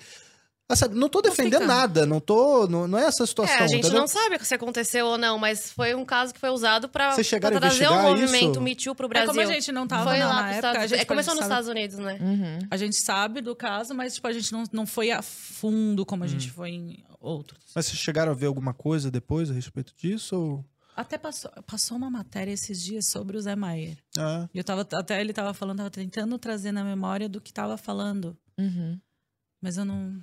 Ah, sabe, não tô defendendo nada, não tô. Não, não é essa situação. É, a gente entendeu? não sabe se aconteceu ou não, mas foi um caso que foi usado pra, Vocês chegaram pra a trazer o investigar movimento isso? Me Too pro É Brasil. como a gente não tava foi não, lá na época, Estados a gente É, começou nos sabe- Estados Unidos, né? Uhum. A gente sabe do caso, mas tipo, a gente não, não foi a fundo como a gente Hum. foi em outros. Mas vocês chegaram a ver alguma coisa depois a respeito disso? Ou... Até passou, passou uma matéria esses dias sobre o Zé Maier. Ah, E eu tava, até ele tava falando, tava tentando trazer na memória do que tava falando. Uhum. Mas eu não.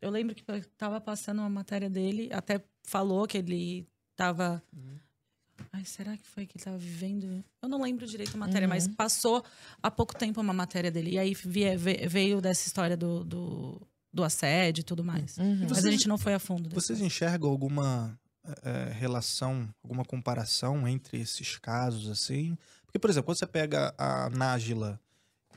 Eu lembro que tava passando uma matéria dele, até falou que ele tava. Ai, será que foi que ele tava vivendo? Eu não lembro direito a matéria, mas Uhum. passou há pouco tempo uma matéria dele. E aí veio dessa história do, do, do assédio e tudo mais. Uhum. Mas Vocês- a gente não foi a fundo. vocês caso. enxergam alguma eh, relação, alguma comparação entre esses casos, assim? Porque, por exemplo, quando você pega a Nájila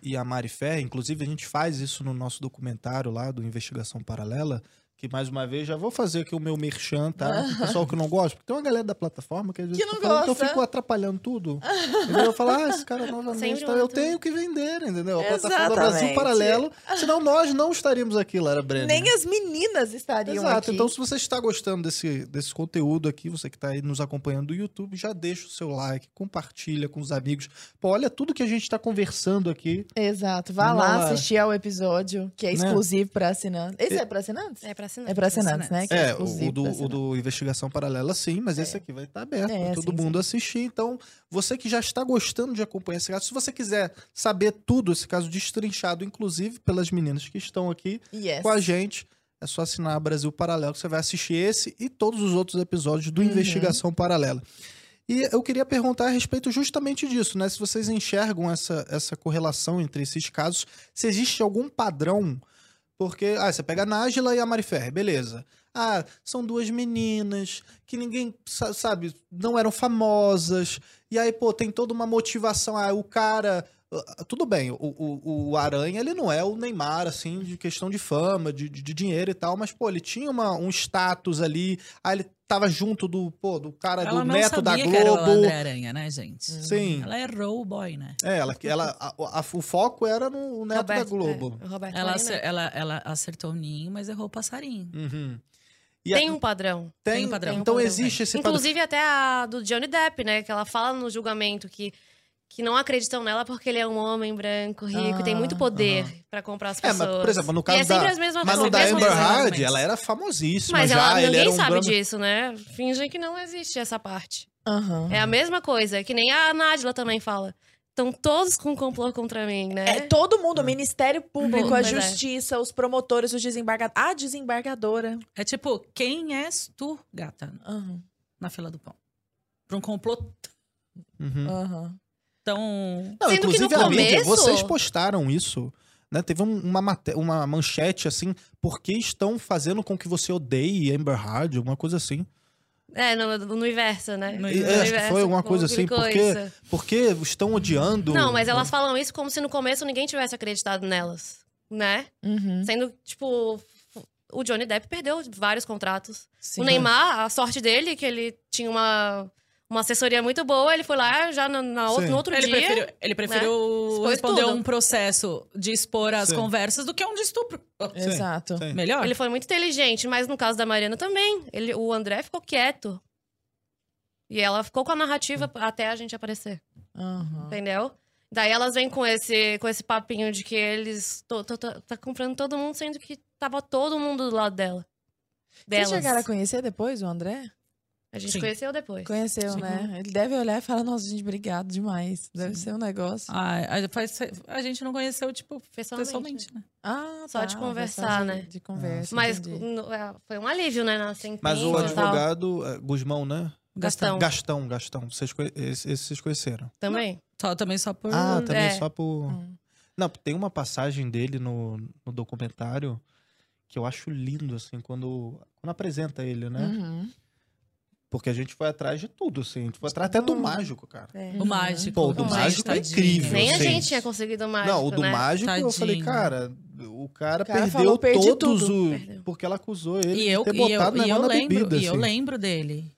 e a Mari Ferrer, inclusive a gente faz isso no nosso documentário lá do Investigação Paralela, que mais uma vez já vou fazer aqui o meu merchan, tá? O pessoal que não gosta, porque tem uma galera da plataforma que às vezes Que não tá falando que eu gosta. fico atrapalhando tudo. Entendeu? Eu falo, ah, esse cara novamente, Sempre tá, eu tenho que vender, entendeu? A plataforma do Brasil. Paralelo, senão nós não estaríamos aqui, Lara Brenner. Nem as meninas estariam Exato. aqui. Então, se você está gostando desse, desse conteúdo aqui, você que está aí nos acompanhando do YouTube, já deixa o seu like, compartilha com os amigos. Pô, olha tudo que a gente está conversando aqui. Exato. Vá lá lá. assistir ao episódio, que é Né? exclusivo para assinantes. Esse é, para assinantes? É pra assinar. É para assinantes, né? Que É, exclusivo o do, o assinantes. do Investigação Paralela, sim, mas esse aqui vai estar aberto É, para todo sim, mundo assistir. Então, você que já está gostando de acompanhar esse caso, se você quiser saber tudo, esse caso destrinchado, inclusive pelas meninas que estão aqui Yes. com a gente, é só assinar Brasil Paralelo, que você vai assistir esse e todos os outros episódios do Uhum. Investigação Paralela. E eu queria perguntar a respeito justamente disso, né? Se vocês enxergam essa, essa correlação entre esses casos, se existe algum padrão. Porque, ah, você pega a Nájila e a Marifer, beleza. Ah, são duas meninas que ninguém sa- sabe, não eram famosas. E aí, pô, tem toda uma motivação. Ah, o cara. Ah, Tudo bem, o, o, o Aranha, ele não é o Neymar, assim, de questão de fama, de, de dinheiro e tal, mas, pô, ele tinha uma, um status ali. Aí ele tava junto do, pô, do cara Ela do não neto da sabia que era o Globo. André Aranha, né, gente? Sim. Ela errou o boy, né? É, ela, ela, a- a- o foco era no neto da Roberto, Globo. é, o Roberto Ela, Marinho, né? acer- ela, ela acertou o ninho, mas errou o passarinho. Uhum. E Tem a- um padrão. tem, tem um padrão. Então Tem um existe esse padrão. Inclusive até a do Johnny Depp, né? Que ela fala no julgamento que, que não acreditam nela porque ele é um homem branco, rico, e tem muito Ah, poder pra comprar as É, pessoas. mas, por exemplo, no e caso é sempre da- as mesmas Mas no da Amber. Heard, ela era famosíssima Mas já. ela, ele ninguém era um sabe drama- disso, né? Fingem que não existe essa parte. É a mesma coisa, que nem a Nájila também fala. Estão todos com complô contra mim, né? É todo mundo, o Ministério Público, a é. Justiça, os promotores, os desembargadores. A desembargadora. É tipo, quem és tu, gata, Aham, na fila do pão? Pra um complô Uhum. aham. Tão... Não, Sendo que inclusive no a mídia, começo- vocês postaram isso. Né? Teve um- uma, mate- uma manchete assim, por que estão fazendo com que você odeie Amber Heard, alguma coisa assim. É, no, no universo, né? No No é, acho que universo, foi alguma coisa assim, porque, porque estão odiando. Não, mas elas falam isso como se no começo ninguém tivesse acreditado nelas, né? Uhum, Sendo, tipo, o Johnny Depp perdeu vários contratos. sim. O Neymar, a sorte dele, é que ele tinha uma, uma assessoria muito boa, ele foi lá já no, na outro, no outro Ele dia. preferiu, ele preferiu Expôs responder tudo. um processo de expor as Sim. conversas do que um de estupro. Sim, Exato. sim. Melhor? Ele foi muito inteligente, mas no caso da Mariana também. Ele, o André ficou quieto. E ela ficou com a narrativa até a gente aparecer, Aham. entendeu? Daí elas vêm com esse, com esse papinho de que eles tô, tô- tô- tá comprando todo mundo, sendo que tava todo mundo do lado dela. Vocês Delas. chegaram a conhecer depois o André? A gente Sim. conheceu depois. Conheceu, Sim. né? Ele deve olhar e falar, nossa, gente, obrigado demais. Deve ser um negócio. Ah, a, gente não conheceu, tipo, Pessoalmente. pessoalmente, né? Ah, Só tá, de conversar, né? De conversa, Mas entendi. no- é, foi um alívio, né? Na sentença Mas o tal. advogado, é, Guzmão, né? Gastão. Gastão, Gastão. Vocês, esse, esse vocês conheceram. Também. Só, também só por... Ah, também é. só por. Hum. Não, tem uma passagem dele no, no documentário que eu acho lindo, assim, quando, quando apresenta ele, né? Uhum. Porque a gente foi atrás de tudo, assim. A gente foi atrás até do mágico, cara. É. O mágico. Pô, o do mágico é tadinho. incrível. Nem a gente tinha conseguido mais. Não, o do né? mágico eu falei, Tadinho. cara, o cara, O cara perdeu falou, "Perdi todos tudo." o. Perdeu. Porque ela acusou ele E eu, de ter e eu, botado e eu negócio na lembro, bebida. e eu assim. lembro dele.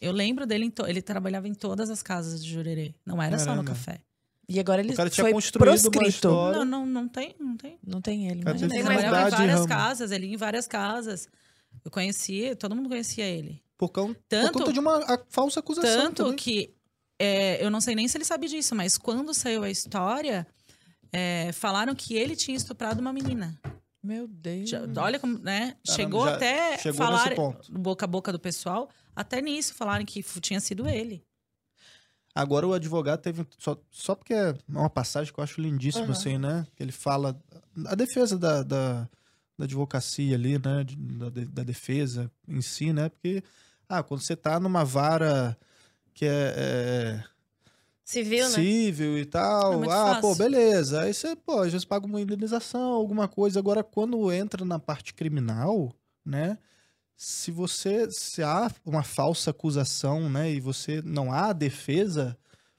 Eu lembro dele, em to- ele trabalhava em todas as casas de Jurerê. Não era só no Caramba. café. E agora ele O cara tinha foi proscrito. Não, não, não tem, não tem. Não tem ele mais. teve Ele trabalhava em várias Ramo. casas, ele ia em várias casas. Eu conhecia, todo mundo conhecia ele. Por, causa, por Tanto- conta de uma a- falsa acusação. Tanto também. que é, eu não sei nem se ele sabe disso, mas quando saiu a história, é, falaram que ele tinha estuprado uma menina. Meu Deus. Já- Olha como, né? Caramba, chegou até chegou falar nesse ponto. boca a boca do pessoal, até nisso falaram que tinha sido ele. Agora o advogado teve. Só, só porque é uma passagem que eu acho lindíssima, Aham. assim, né? Que ele fala. A defesa da, da, da advocacia ali, né? Da, da defesa em si, né? Porque, ah, quando você tá numa vara que é, é Civil, né? civil e tal, É ah, pô, fácil. beleza. Aí você, pô, às vezes paga uma indenização, alguma coisa. Agora, quando entra na parte criminal, né? Se você se há uma falsa acusação, né, e você não há defesa,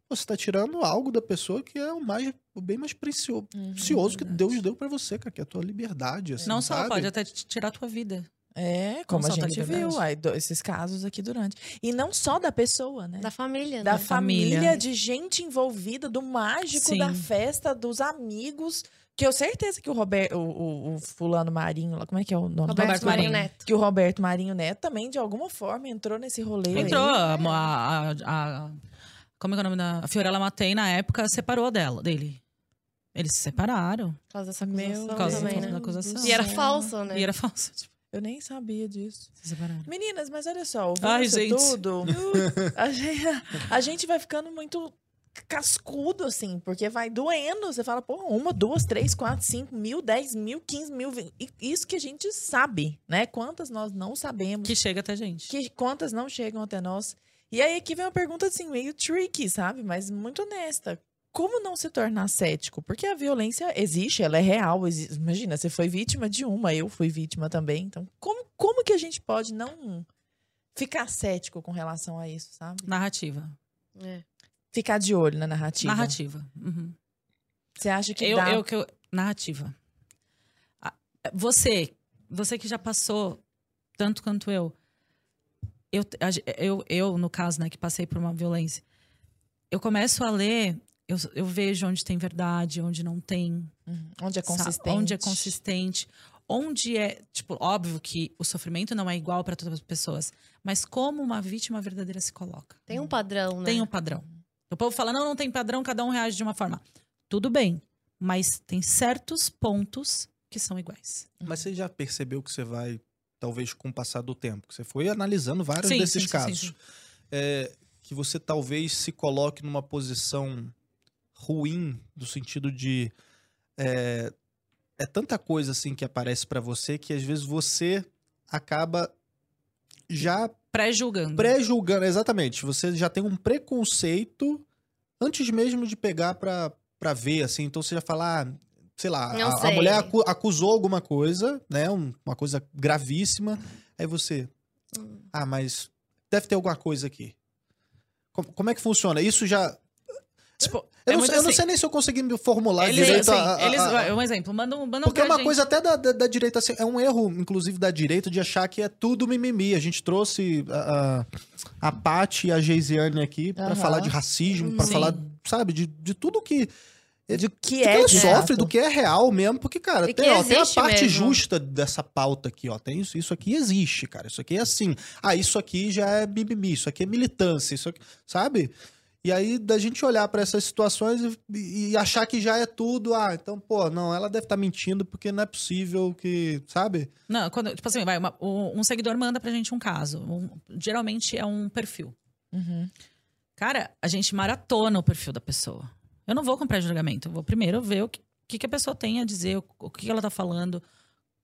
você está tirando algo da pessoa que é o mais o bem mais precio- Uhum, precioso que. Deus deu pra você, cara, que é a tua liberdade, assim, não só sabe? pode até tirar a tua vida. É, como a gente viu aí, esses casos aqui durante. E não só da pessoa, né? Da família, da né? família. família. de gente envolvida, do mágico Sim. da festa, dos amigos. Que eu certeza que o Roberto, o, o- fulano Marinho, lá, como é que é o nome? Roberto Roberto Marinho. Neto. Que o Roberto Marinho Neto também, de alguma forma, entrou nesse rolê. Entrou, aí. a, a- a- como é que é o nome da... A Fiorella Matei, na época, separou dela, dele. Eles se separaram. Por causa dessa Meu acusação Por causa também, da né? acusação. E era falso, né? E era falso. Tipo, Eu nem sabia disso. Meninas, mas olha só, ouvindo Ai, isso gente. tudo, a gente, a gente vai ficando muito cascudo, assim, porque vai doendo. Você fala, pô, uma, duas, três, quatro, cinco mil, dez mil, quinze mil. Isso que a gente sabe, né? Quantas nós não sabemos, Que chega até gente. que quantas não chegam até nós. E aí aqui vem uma pergunta, assim, meio tricky, sabe? Mas muito honesta. Como não se tornar cético? Porque a violência existe, ela é real. exi- Imagina, você foi vítima de uma, eu fui vítima também. Então, como, como que a gente pode não ficar cético com relação a isso, sabe? Narrativa. É. Ficar de olho na narrativa. Narrativa. Uhum. Você acha que eu, dá... eu, que eu- narrativa. Você, você que já passou tanto quanto eu, eu, eu, eu no caso, né, que passei por uma violência, eu começo a ler, eu, eu vejo onde tem verdade, onde não tem, Uhum. Onde é sa- consistente. onde é consistente, onde é, tipo, óbvio que o sofrimento não é igual para todas as pessoas, mas como uma vítima verdadeira se coloca. Tem um padrão, né? Tem um padrão. O povo fala, não, não tem padrão, cada um reage de uma forma. Tudo bem, mas tem certos pontos que são iguais. Mas você já percebeu que você vai, talvez com o passar do tempo, que você foi analisando vários Sim, desses sim, sim, casos, sim, sim. é, que você talvez se coloque numa posição ruim, do sentido de é, é tanta coisa assim que aparece pra você que às vezes você acaba já Pré-julgando. pré-julgando, exatamente. Você já tem um preconceito antes mesmo de pegar pra, pra ver, assim. Então você já fala, ah, sei lá, a, a sei. mulher acu- acusou alguma coisa, né? um- uma coisa gravíssima. Aí você, Hum. ah, mas deve ter alguma coisa aqui. Como, como é que funciona? Isso já. Tipo, Eu, é não, muito sei, eu não assim, sei nem se eu consegui me formular Eles, direito. assim, a- a- eles, a- um exemplo, manda um, manda porque é uma gente. coisa até da, da, da direita, assim, é um erro, inclusive, da direita de achar que é tudo mimimi. A gente trouxe a, a, a Paty e a Geisiane aqui pra Aham. falar de racismo, pra Sim. falar, sabe, de, de tudo que. De que que é ela de sofre, do que é real mesmo, porque, cara, tem, que ó, tem a parte mesmo. justa dessa pauta aqui, ó. Tem isso, isso aqui existe, cara. Isso aqui é assim. Ah, isso aqui já é mimimi, isso aqui é militância, isso aqui, sabe? E aí, da gente olhar pra essas situações e, e achar que já é tudo, ah, então, pô, não, ela deve estar mentindo porque não é possível que, sabe? Não, quando, tipo assim, vai, uma- um um seguidor manda pra gente um caso. Um- geralmente é um perfil. Uhum. Cara, a gente maratona o perfil da pessoa. Eu não vou comprar julgamento. Eu vou primeiro ver o que, que, que a pessoa tem a dizer, o, o que ela tá falando,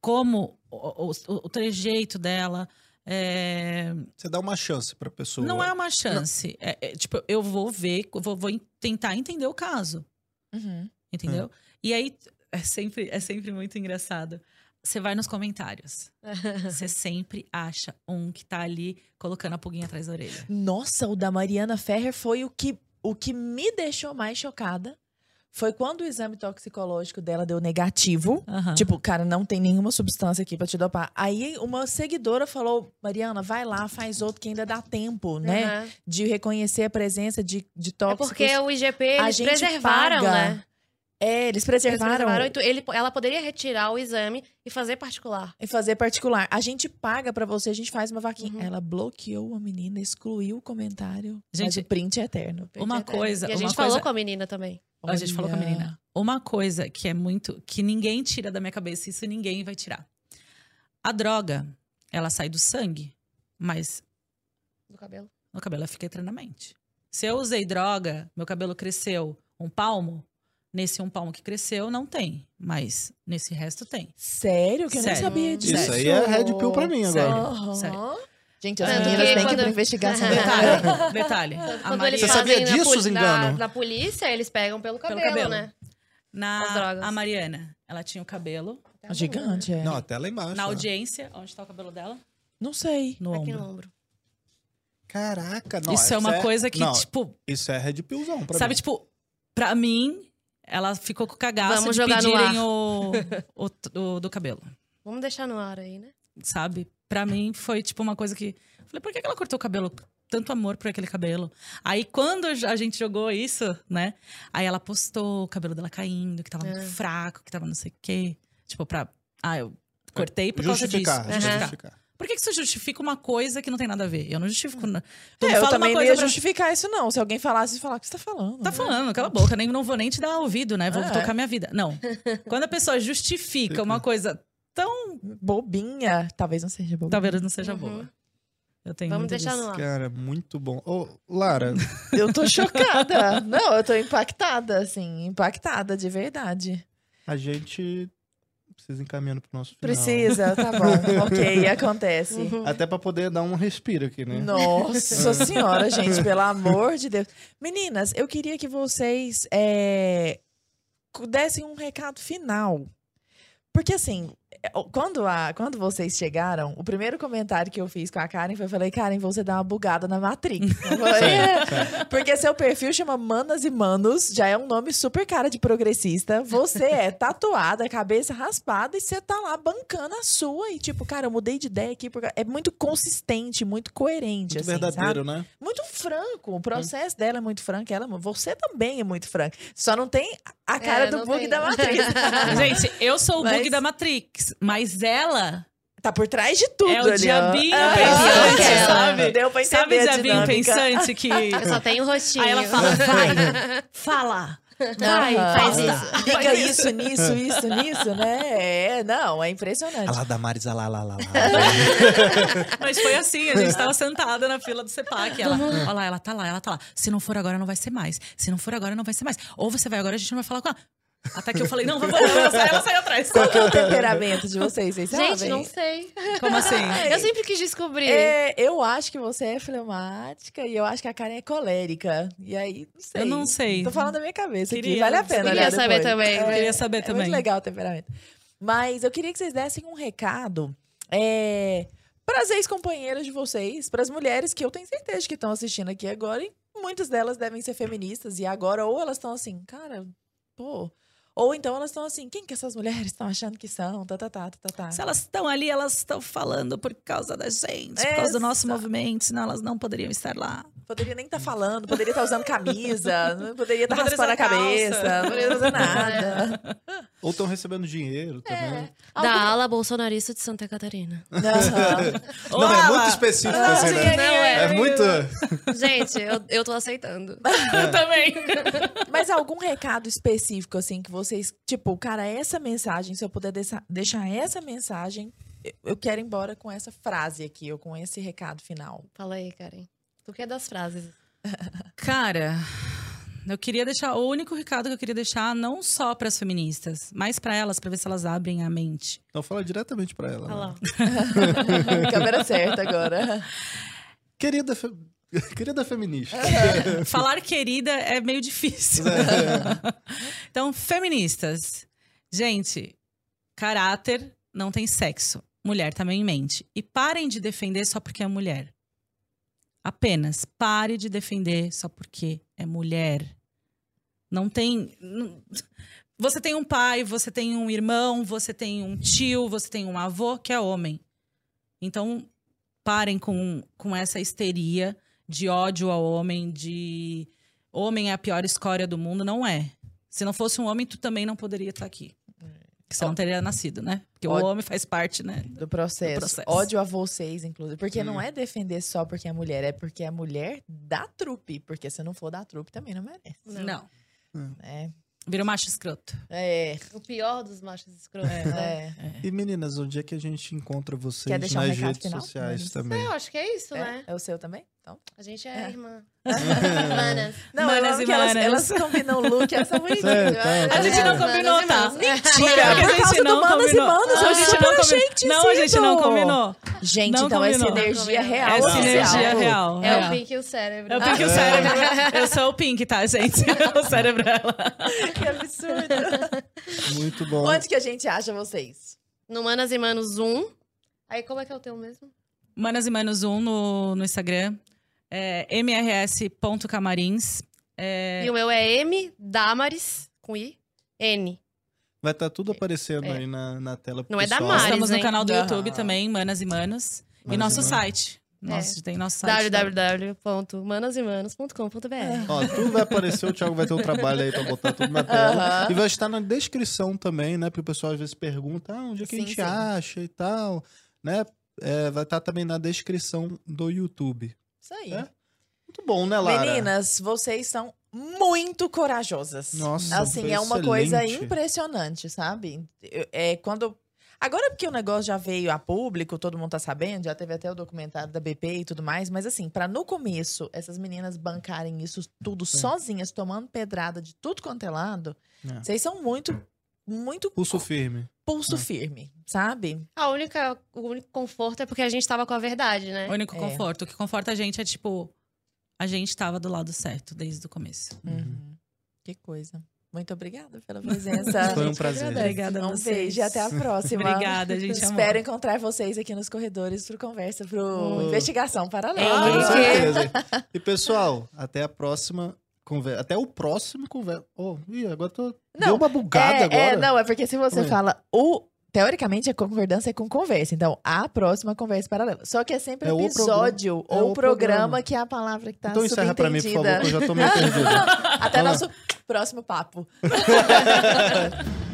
como o, o, o trejeito dela. É, Você dá uma chance pra pessoa. Não é uma chance. É, é, tipo, eu vou ver, vou, vou en- tentar entender o caso. Uhum. Entendeu? E aí é sempre, é sempre muito engraçado. Você vai nos comentários. Você sempre acha um que tá ali colocando a pulguinha atrás da orelha. Nossa, o da Mariana Ferrer foi o que, o que me deixou mais chocada. Foi quando o exame toxicológico dela deu negativo. Aham. Tipo, cara, não tem nenhuma substância aqui pra te dopar. Aí uma seguidora falou: Mariana, vai lá, faz outro que ainda dá tempo, né? Aham. De reconhecer a presença de, de É tóxicos. porque o IGP, a eles gente preservaram, né? É, eles Eles preservaram. preservaram. então Ele, ela poderia retirar o exame e fazer particular. E fazer particular. A gente paga pra você, a gente faz uma vaquinha. Uhum. Ela bloqueou a menina, excluiu o comentário. mas Gente, o print é eterno. Uma Até- coisa- E a uma gente falou coisa- com a menina também. A gente falou com a Olha. menina. Uma coisa que é muito. que ninguém tira da minha cabeça, isso ninguém vai tirar. A droga, ela sai do sangue, mas Do cabelo. no cabelo ela fica eternamente. Se eu usei droga, meu cabelo cresceu um palmo, nesse um palmo que cresceu, não tem. Mas nesse resto tem. Sério? Que eu nem sabia disso. Isso aí é red pill pra mim agora. Aham. Sério. Gente, as meninas que têm que pra investigação. Detalhe, detalhe. A Quando Maria- Você sabia disso, Zingano? na, na polícia, eles pegam pelo cabelo, cabelo. né? Na, drogas. a Mariana, ela tinha o cabelo Gigante, é. Não, até lá embaixo. na ó. audiência. Onde tá o cabelo dela? Não sei. No Aqui ombro. no ombro. Caraca, não. isso é uma coisa que, não, tipo, Isso é red pillzão pra sabe, mim. tipo, pra mim, ela ficou com cagaço Vamos de jogar no pedirem o, o, o do cabelo. Vamos deixar no ar aí, né? sabe? Pra mim foi tipo uma coisa que. Falei, por que que ela cortou o cabelo? Tanto amor por aquele cabelo. Aí quando a gente jogou isso, né? Aí ela postou o cabelo dela caindo, que tava muito É. fraco, que tava não sei o quê. Tipo, pra. Ah, eu cortei por causa disso. Justificar, Justificar. justificar. Por que, que você justifica uma coisa que não tem nada a ver? Eu não justifico. Não. Tu É, eu fala também uma não ia coisa pra... justificar isso, não. Se alguém falasse, falar, o que você tá falando? Tá né? falando, cala a boca, nem não vou nem te dar ouvido, né? Vou É. tocar minha vida. Não. Quando a pessoa justifica uma coisa tão. Bobinha. Talvez não seja bobinha. Talvez não seja Uhum. boa. Eu tenho Vamos deixar disso. no ar. Cara, muito bom. Ô, Lara, Eu tô chocada. não, eu tô impactada, assim. Impactada, de verdade. a gente precisa ir encaminhando pro nosso final. Precisa, tá bom. ok, acontece. Uhum. Até pra poder dar um respiro aqui, né? Nossa senhora, gente, pelo amor de Deus. Meninas, eu queria que vocês é, dessem um recado final. Porque assim, quando, a, quando vocês chegaram, o primeiro comentário que eu fiz com a Karen foi: eu falei, Karen, você dá uma bugada na Matrix. Eu falei, "É." Porque seu perfil chama Manas e Manos, já é um nome super cara de progressista. Você é tatuada, cabeça raspada e você tá lá bancando a sua. E tipo, cara, eu mudei de ideia aqui. Porque é muito consistente, muito coerente, Muito assim, verdadeiro, sabe? né? Muito franco. O processo dela é muito franco. Ela, você também é muito franco. Só não tem a cara É, do bug tem. da Matrix. Gente, eu sou o Mas- bug da Matrix, mas ela tá por trás de tudo é o ali, ó. diabinho Ah, pensante, é. sabe? Deu pra entender Sabe o diabinho pensante que... Eu só tenho o rostinho. Aí ela fala, vai, fala, vai, Aham. faz isso. Liga faz isso, nisso, isso, nisso, né? É, não, é impressionante. A lá da Marisa, lá, lá, lá, lá. Mas foi assim, a gente tava sentada na fila do CEPAC. Ela, olha lá, ela tá lá, ela tá lá. Se não for agora, não vai ser mais. Se não for agora, não vai ser mais. Ou você vai agora, a gente não vai falar com ela. Até que eu falei, não, vamos, vamos. Aí ela saiu atrás. Qual que é o temperamento de vocês? Vocês sabem? Gente, não sei. Como assim? Eu sempre quis descobrir. É, eu acho que você é fleumática e eu acho que a Karen é colérica. E aí, não sei. Eu não sei. Tô falando da minha cabeça aqui. Queria- Vale a pena, queria né, saber depois. também. É, Queria saber é também. muito legal o temperamento. Mas eu queria que vocês dessem um recado é, para as ex-companheiras de vocês, para as mulheres que eu tenho certeza que estão assistindo aqui agora, e muitas delas devem ser feministas, e agora ou elas estão assim, cara, pô. Ou então elas estão assim, quem que essas mulheres estão achando que são? Tá, tá, tá, tá, tá. Se elas estão ali, elas estão falando por causa da gente, por causa do nosso movimento, senão elas não poderiam estar lá. Poderia nem estar falando, poderia estar usando camisa, não poderia estar Não poderia raspando a cabeça, calça. não poderia usar nada. Ou estão recebendo dinheiro também. Da ala bolsonarista de Santa Catarina. Aham. Não, é muito específico, Ah, assim, sim, né? Não, é. É muito. Gente, eu, eu tô aceitando. Eu também. Mas algum recado específico, assim, que vocês. Tipo, cara, essa mensagem, se eu puder deixar, essa mensagem, eu- quero ir embora com essa frase aqui, ou com esse recado final. Fala aí, Karen. Tu que é das frases. Cara, eu queria deixar. O único recado que eu queria deixar, não só para as feministas, mas para elas, para ver se elas abrem a mente. Então fala diretamente pra ela. Olha lá. né? Câmera certa agora. Querida, Querida feminista. Falar querida é meio difícil. então, feministas. Gente, caráter não tem sexo. Mulher também mente. E parem de defender só porque é mulher. Apenas pare de defender só porque é mulher. Não tem. não- Você tem um pai, você tem um irmão, você tem um tio, você tem um avô que é homem. Então, parem com, com essa histeria de ódio ao homem, de homem é a pior escória do mundo. Não é. Se não fosse um homem, tu também não poderia estar aqui. Que você não teria nascido, né? Porque Ó- o homem faz parte, né? Do processo. Do processo. Ódio a vocês, inclusive. Porque Hum. não é defender só porque é mulher, é porque é mulher da trupe. Porque se não for da trupe, também não merece. Não. É. Vira um macho escroto. É. O pior dos machos escrotos. né? é. E meninas, onde é que a gente encontra vocês um nas recado redes final, sociais Melissa? também? Eu acho que é isso, É, né? é o seu também? Então. A gente é, É. irmã. Manas. Não, Manas eu amo e que elas, manas. elas combinam look, elas são bonitinhas. É, tá. A gente não Manas combinou, tá? Mentira, a por gente causa do Manas e eu a gente não achei combinou. Não, a gente não combinou. Gente, Não então essa combinou. energia Não real. É sinergia real. É o É. Pink e o cérebro. É o Pink e o cérebro. Eu sou o Pink, tá, gente? O cérebro é ela. Que absurdo. Muito bom. Onde que a gente acha vocês? No Manas e Manos 1. Aí como é que é o teu mesmo? Manas e Manos 1 no, no Instagram. É mrs.camarins. É, E o meu é M Damaris, com I, N. Vai estar tudo aparecendo É. aí na, na tela. Não é pessoal. Damares, estamos no hein? canal do. YouTube também, Manas e Manos. E Manas e nosso Manos. site. Nosso, Tem nosso site. www.manasemanos.com.br Ó, tudo vai aparecer, o Thiago vai ter um trabalho aí pra botar tudo na tela. Aham. E vai estar na descrição também, né? Porque o pessoal às vezes pergunta, ah, onde é que a Sim, gente sim. acha e tal, né? É, vai estar também na descrição do YouTube. Isso aí. É? Muito bom, né, Lara? Meninas, vocês são muito corajosas. Nossa, Assim, é uma coisa excelente. impressionante, sabe? Eu- É quando. Agora, porque o negócio já veio a público, todo mundo tá sabendo, já teve até o documentário da BP e tudo mais, mas assim, pra no começo essas meninas bancarem isso tudo sozinhas, tomando pedrada de tudo quanto é lado, É. vocês são muito, muito Pulso firme. pulso É. firme, sabe? A única, o único conforto é porque a gente tava com a verdade, né? O único É. conforto. O que conforta a gente é, tipo, a gente tava do lado certo desde o começo. Uhum. Que coisa. Muito obrigada pela presença. Foi um prazer. Obrigada a Um vocês. beijo e até a próxima. Obrigada, gente. Espero encontrar vocês aqui nos corredores pro conversa, pro Oh. investigação paralela. Ei, Com certeza. E pessoal, até a próxima conversa. Até o próximo conversa. Oh, ih, agora tô. Não, Deu uma bugada é, agora. é, não, é porque se você Oi. fala o. Teoricamente, a concordância é com conversa. Então, a próxima conversa paralela. Só que é sempre É o episódio. É ou o programa, programa. que é a palavra que tá então encerra pra mim, por favor, que eu já tô meio perdido. Até Vai lá. nosso próximo papo.